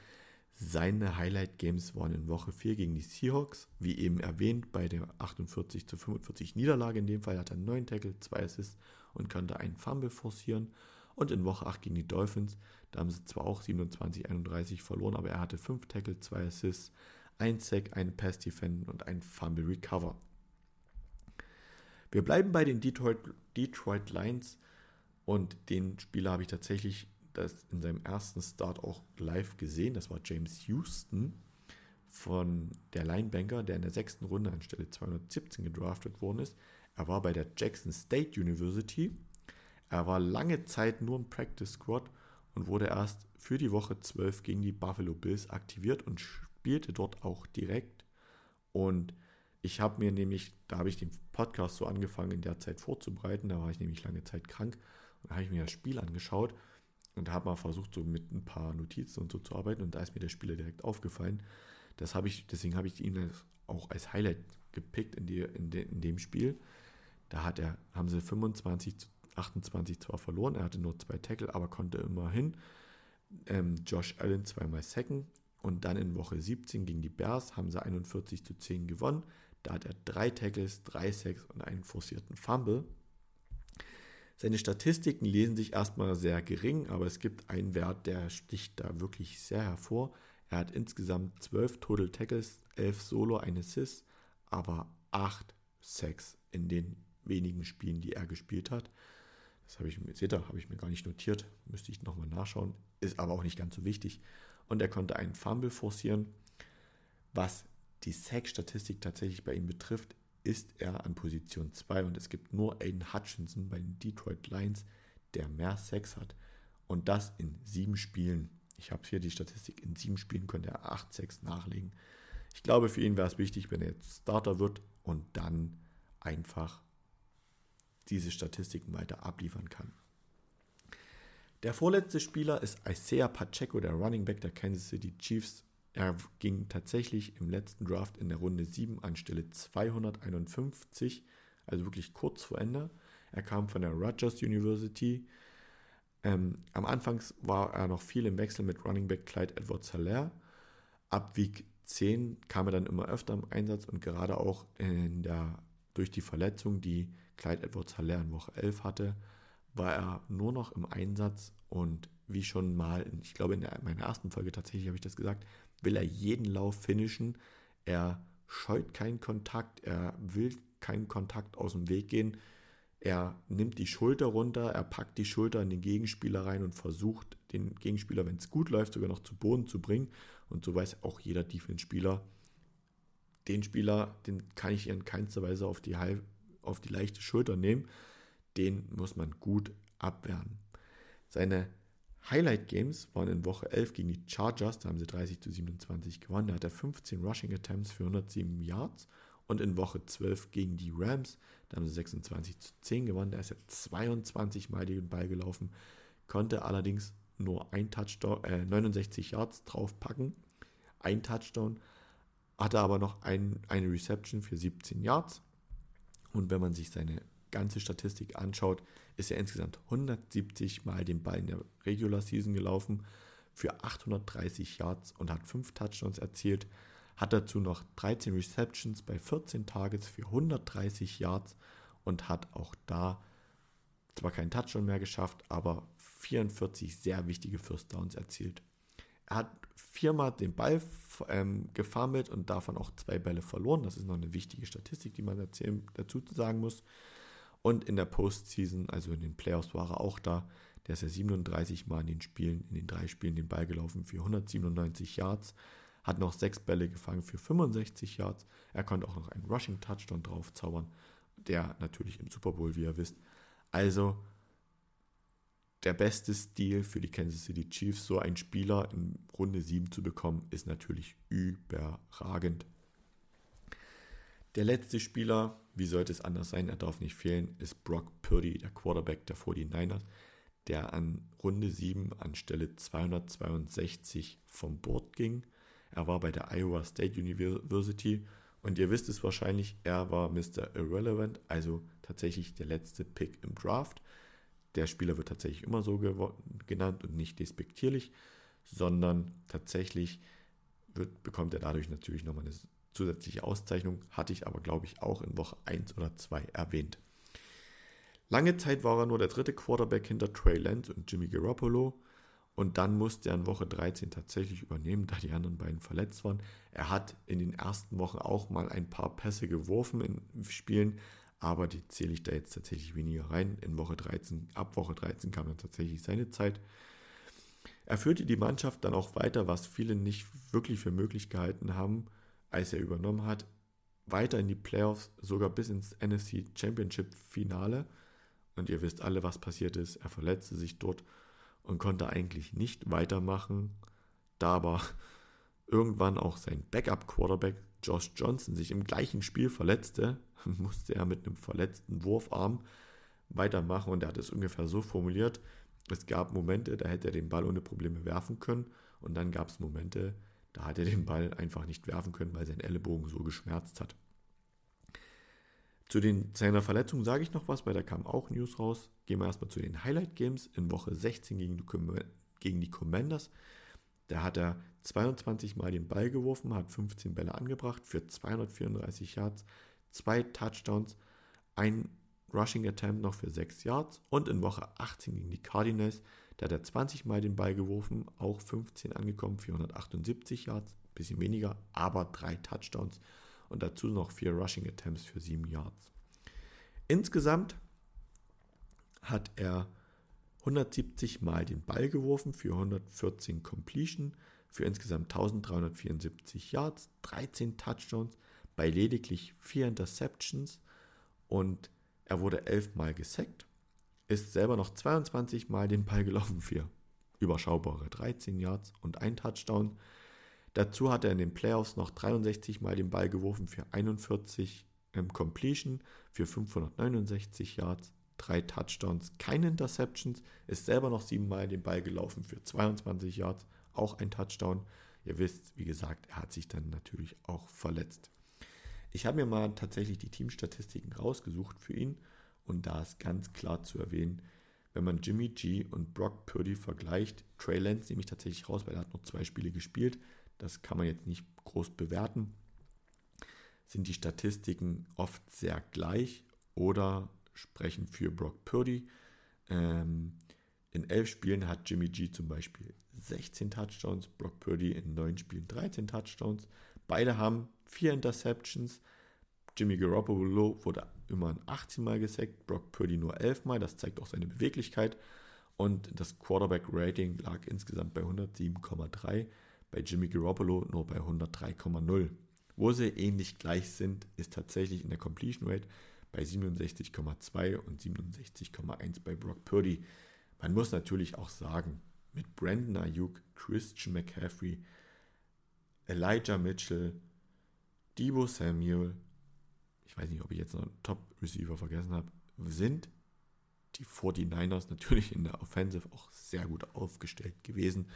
Seine Highlight Games waren in Woche 4 gegen die Seahawks, wie eben erwähnt, bei der 48 zu 45 Niederlage. In dem Fall hat er 9 Tackle, 2 Assists und konnte einen Fumble forcieren. Und in Woche 8 gegen die Dolphins, da haben sie zwar auch 27-31 verloren, aber er hatte 5 Tackle, 2 Assists, 1 Sack, einen Pass Defend und einen Fumble Recover. Wir bleiben bei den Detroit, Detroit Lions und den Spieler habe ich tatsächlich das in seinem ersten Start auch live gesehen. Das war James Houston von der Linebanker, der in der sechsten Runde anstelle 217 gedraftet worden ist. Er war bei der Jackson State University er war lange Zeit nur im Practice Squad und wurde erst für die Woche 12 gegen die Buffalo Bills aktiviert und spielte dort auch direkt. Und ich habe mir nämlich, da habe ich den Podcast so angefangen in der Zeit vorzubereiten, da war ich nämlich lange Zeit krank und da habe ich mir das Spiel angeschaut und habe mal versucht, so mit ein paar Notizen und so zu arbeiten und da ist mir der Spieler direkt aufgefallen. Das habe ich, deswegen habe ich ihn auch als Highlight gepickt in, die, in, de, in dem Spiel. Da hat er, haben sie 25 zu 28 zwar verloren, er hatte nur zwei Tackle, aber konnte immerhin. Ähm, Josh Allen zweimal sacken und dann in Woche 17 gegen die Bears haben sie 41 zu 10 gewonnen. Da hat er drei Tackles, drei Sacks und einen forcierten Fumble. Seine Statistiken lesen sich erstmal sehr gering, aber es gibt einen Wert, der sticht da wirklich sehr hervor. Er hat insgesamt 12 Total Tackles, 11 Solo, ein Assist, aber 8 Sacks in den wenigen Spielen, die er gespielt hat. Das habe ich, seht ihr, habe ich mir gar nicht notiert. Müsste ich nochmal nachschauen. Ist aber auch nicht ganz so wichtig. Und er konnte einen Fumble forcieren. Was die Sack-Statistik tatsächlich bei ihm betrifft, ist er an Position 2 und es gibt nur Aiden Hutchinson bei den Detroit Lions, der mehr Sacks hat. Und das in sieben Spielen. Ich habe hier die Statistik, in sieben Spielen könnte er acht Sacks nachlegen. Ich glaube, für ihn wäre es wichtig, wenn er jetzt Starter wird und dann einfach diese Statistiken weiter abliefern kann. Der vorletzte Spieler ist Isaiah Pacheco, der Running Back der Kansas City Chiefs. Er ging tatsächlich im letzten Draft in der Runde 7 an Stelle 251, also wirklich kurz vor Ende. Er kam von der Rutgers University. Ähm, am Anfang war er noch viel im Wechsel mit Running Back Clyde Edwards Hilaire. Ab Week 10 kam er dann immer öfter im Einsatz und gerade auch der, durch die Verletzung, die Clyde Edwards Haller in Woche 11 hatte, war er nur noch im Einsatz und wie schon mal, ich glaube in der, meiner ersten Folge tatsächlich habe ich das gesagt, will er jeden Lauf finishen. Er scheut keinen Kontakt, er will keinen Kontakt aus dem Weg gehen. Er nimmt die Schulter runter, er packt die Schulter in den Gegenspieler rein und versucht, den Gegenspieler, wenn es gut läuft, sogar noch zu Boden zu bringen. Und so weiß auch jeder Defense-Spieler, den Spieler, den kann ich in keinster Weise auf die auf die leichte Schulter nehmen, den muss man gut abwehren. Seine Highlight Games waren in Woche 11 gegen die Chargers, da haben sie 30 zu 27 gewonnen. Da hat er 15 Rushing Attempts für 107 Yards. Und in Woche 12 gegen die Rams, da haben sie 26 zu 10 gewonnen. Da ist er 22 Mal den Ball gelaufen, konnte allerdings nur ein Touchdown, äh, 69 Yards draufpacken. Ein Touchdown, hatte aber noch ein, eine Reception für 17 Yards. Und wenn man sich seine ganze Statistik anschaut, ist er insgesamt 170 Mal den Ball in der Regular Season gelaufen für 830 Yards und hat 5 Touchdowns erzielt. Hat dazu noch 13 Receptions bei 14 Targets für 130 Yards und hat auch da zwar keinen Touchdown mehr geschafft, aber 44 sehr wichtige First Downs erzielt. Er hat viermal den Ball ähm, gefarmelt und davon auch zwei Bälle verloren. Das ist noch eine wichtige Statistik, die man erzählen, dazu sagen muss. Und in der Postseason, also in den Playoffs, war er auch da. Der ist ja 37 Mal in den Spielen, in den drei Spielen den Ball gelaufen für 197 Yards. Hat noch sechs Bälle gefangen für 65 Yards. Er konnte auch noch einen Rushing Touchdown drauf zaubern. Der natürlich im Super Bowl, wie ihr wisst. Also der beste Stil für die Kansas City Chiefs, so einen Spieler in Runde 7 zu bekommen, ist natürlich überragend. Der letzte Spieler, wie sollte es anders sein, er darf nicht fehlen, ist Brock Purdy, der Quarterback der 49ers, der an Runde 7 an Stelle 262 vom Board ging. Er war bei der Iowa State University und ihr wisst es wahrscheinlich, er war Mr. Irrelevant, also tatsächlich der letzte Pick im Draft. Der Spieler wird tatsächlich immer so genannt und nicht despektierlich, sondern tatsächlich wird, bekommt er dadurch natürlich nochmal eine zusätzliche Auszeichnung. Hatte ich aber, glaube ich, auch in Woche 1 oder 2 erwähnt. Lange Zeit war er nur der dritte Quarterback hinter Trey Lance und Jimmy Garoppolo. Und dann musste er in Woche 13 tatsächlich übernehmen, da die anderen beiden verletzt waren. Er hat in den ersten Wochen auch mal ein paar Pässe geworfen in Spielen, aber die zähle ich da jetzt tatsächlich weniger rein. In Woche 13, ab Woche 13 kam dann tatsächlich seine Zeit. Er führte die Mannschaft dann auch weiter, was viele nicht wirklich für möglich gehalten haben, als er übernommen hat, weiter in die Playoffs, sogar bis ins NFC Championship Finale. Und ihr wisst alle, was passiert ist. Er verletzte sich dort und konnte eigentlich nicht weitermachen, da aber irgendwann auch sein Backup-Quarterback Josh Johnson sich im gleichen Spiel verletzte, musste er mit einem verletzten Wurfarm weitermachen und er hat es ungefähr so formuliert, es gab Momente, da hätte er den Ball ohne Probleme werfen können und dann gab es Momente, da hat er den Ball einfach nicht werfen können, weil sein Ellenbogen so geschmerzt hat. Zu den, seiner Verletzung sage ich noch was, weil da kam auch News raus. Gehen wir erstmal zu den Highlight Games in Woche 16 gegen die, gegen die Commanders. Da hat er 22 Mal den Ball geworfen, hat 15 Bälle angebracht für 234 Yards, zwei Touchdowns, ein Rushing Attempt noch für 6 Yards und in Woche 18 gegen die Cardinals, da hat er 20 Mal den Ball geworfen, auch 15 angekommen, 478 Yards, bisschen weniger, aber drei Touchdowns und dazu noch vier Rushing Attempts für 7 Yards. Insgesamt hat er 170 Mal den Ball geworfen für 114 Completion, für insgesamt 1374 Yards, 13 Touchdowns, bei lediglich 4 Interceptions und er wurde 11 Mal gesackt, ist selber noch 22 Mal den Ball gelaufen für überschaubare 13 Yards und ein Touchdown. Dazu hat er in den Playoffs noch 63 Mal den Ball geworfen für 41 ähm, Completion, für 569 Yards, drei Touchdowns, keine Interceptions, ist selber noch siebenmal den Ball gelaufen für 22 Yards, auch ein Touchdown. Ihr wisst, wie gesagt, er hat sich dann natürlich auch verletzt. Ich habe mir mal tatsächlich die Teamstatistiken rausgesucht für ihn und da ist ganz klar zu erwähnen, wenn man Jimmy G und Brock Purdy vergleicht, Trey Lance nehme ich tatsächlich raus, weil er hat noch zwei Spiele gespielt, das kann man jetzt nicht groß bewerten, sind die Statistiken oft sehr gleich oder sprechen für Brock Purdy. Ähm, in elf Spielen hat Jimmy G zum Beispiel 16 Touchdowns, Brock Purdy in neun Spielen 13 Touchdowns. Beide haben vier Interceptions. Jimmy Garoppolo wurde immerhin 18 Mal gesackt, Brock Purdy nur 11 Mal. Das zeigt auch seine Beweglichkeit. Und das Quarterback-Rating lag insgesamt bei 107,3, bei Jimmy Garoppolo nur bei 103,0. Wo sie ähnlich gleich sind, ist tatsächlich in der Completion Rate bei 67,2 und 67,1 bei Brock Purdy. Man muss natürlich auch sagen, mit Brandon Ayuk, Christian McCaffrey, Elijah Mitchell, Debo Samuel, ich weiß nicht, ob ich jetzt noch einen Top-Receiver vergessen habe, sind die 49ers natürlich in der Offensive auch sehr gut aufgestellt gewesen,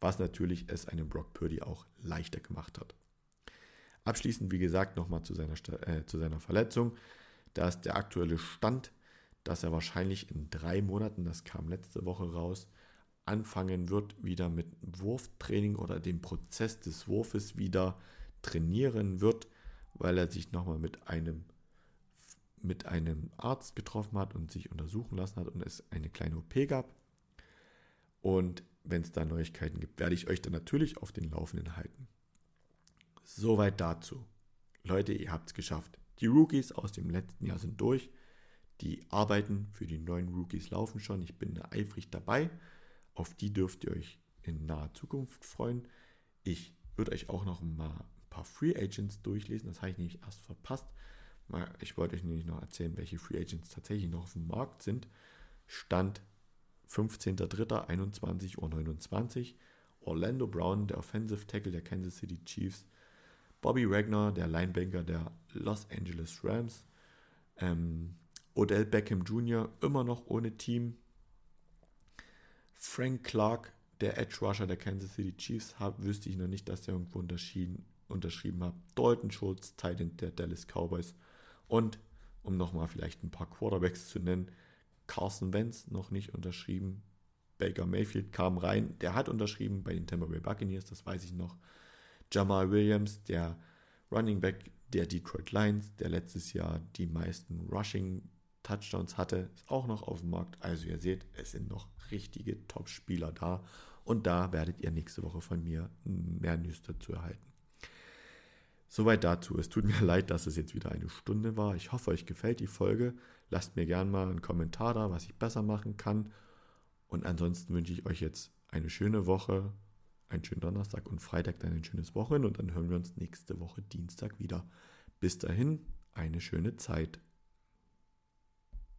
was natürlich es einem Brock Purdy auch leichter gemacht hat. Abschließend, wie gesagt, nochmal zu seiner, äh, zu seiner Verletzung. Da ist der aktuelle Stand, dass er wahrscheinlich in drei Monaten, das kam letzte Woche raus, anfangen wird, wieder mit Wurftraining oder dem Prozess des Wurfes wieder trainieren wird, weil er sich nochmal mit einem, mit einem Arzt getroffen hat und sich untersuchen lassen hat und es eine kleine OP gab. Und wenn es da Neuigkeiten gibt, werde ich euch dann natürlich auf den Laufenden halten. Soweit dazu. Leute, ihr habt es geschafft. Die Rookies aus dem letzten Jahr sind durch. Die Arbeiten für die neuen Rookies laufen schon. Ich bin da eifrig dabei. Auf die dürft ihr euch in naher Zukunft freuen. Ich würde euch auch noch mal ein paar Free Agents durchlesen. Das habe ich nämlich erst verpasst. Ich wollte euch nämlich noch erzählen, welche Free Agents tatsächlich noch auf dem Markt sind. Stand 15.03.21 Uhr 29. Orlando Brown, der Offensive Tackle der Kansas City Chiefs. Bobby Wagner, der Linebanker der Los Angeles Rams. Ähm, Odell Beckham Jr. immer noch ohne Team. Frank Clark, der Edge Rusher der Kansas City Chiefs, hab, wüsste ich noch nicht, dass der irgendwo unterschrieben hat. Dalton Schultz, Titan der Dallas Cowboys. Und, um nochmal vielleicht ein paar Quarterbacks zu nennen, Carson Wentz noch nicht unterschrieben. Baker Mayfield kam rein, der hat unterschrieben bei den Tampa Bay Buccaneers, das weiß ich noch. Jamal Williams, der Running Back der Detroit Lions, der letztes Jahr die meisten Rushing Touchdowns hatte, ist auch noch auf dem Markt. Also ihr seht, es sind noch richtige Top-Spieler da und da werdet ihr nächste Woche von mir mehr News dazu erhalten. Soweit dazu. Es tut mir leid, dass es jetzt wieder eine Stunde war. Ich hoffe, euch gefällt die Folge. Lasst mir gerne mal einen Kommentar da, was ich besser machen kann. Und ansonsten wünsche ich euch jetzt eine schöne Woche, einen schönen Donnerstag und Freitag dann ein schönes Wochenende und dann hören wir uns nächste Woche Dienstag wieder. Bis dahin, eine schöne Zeit.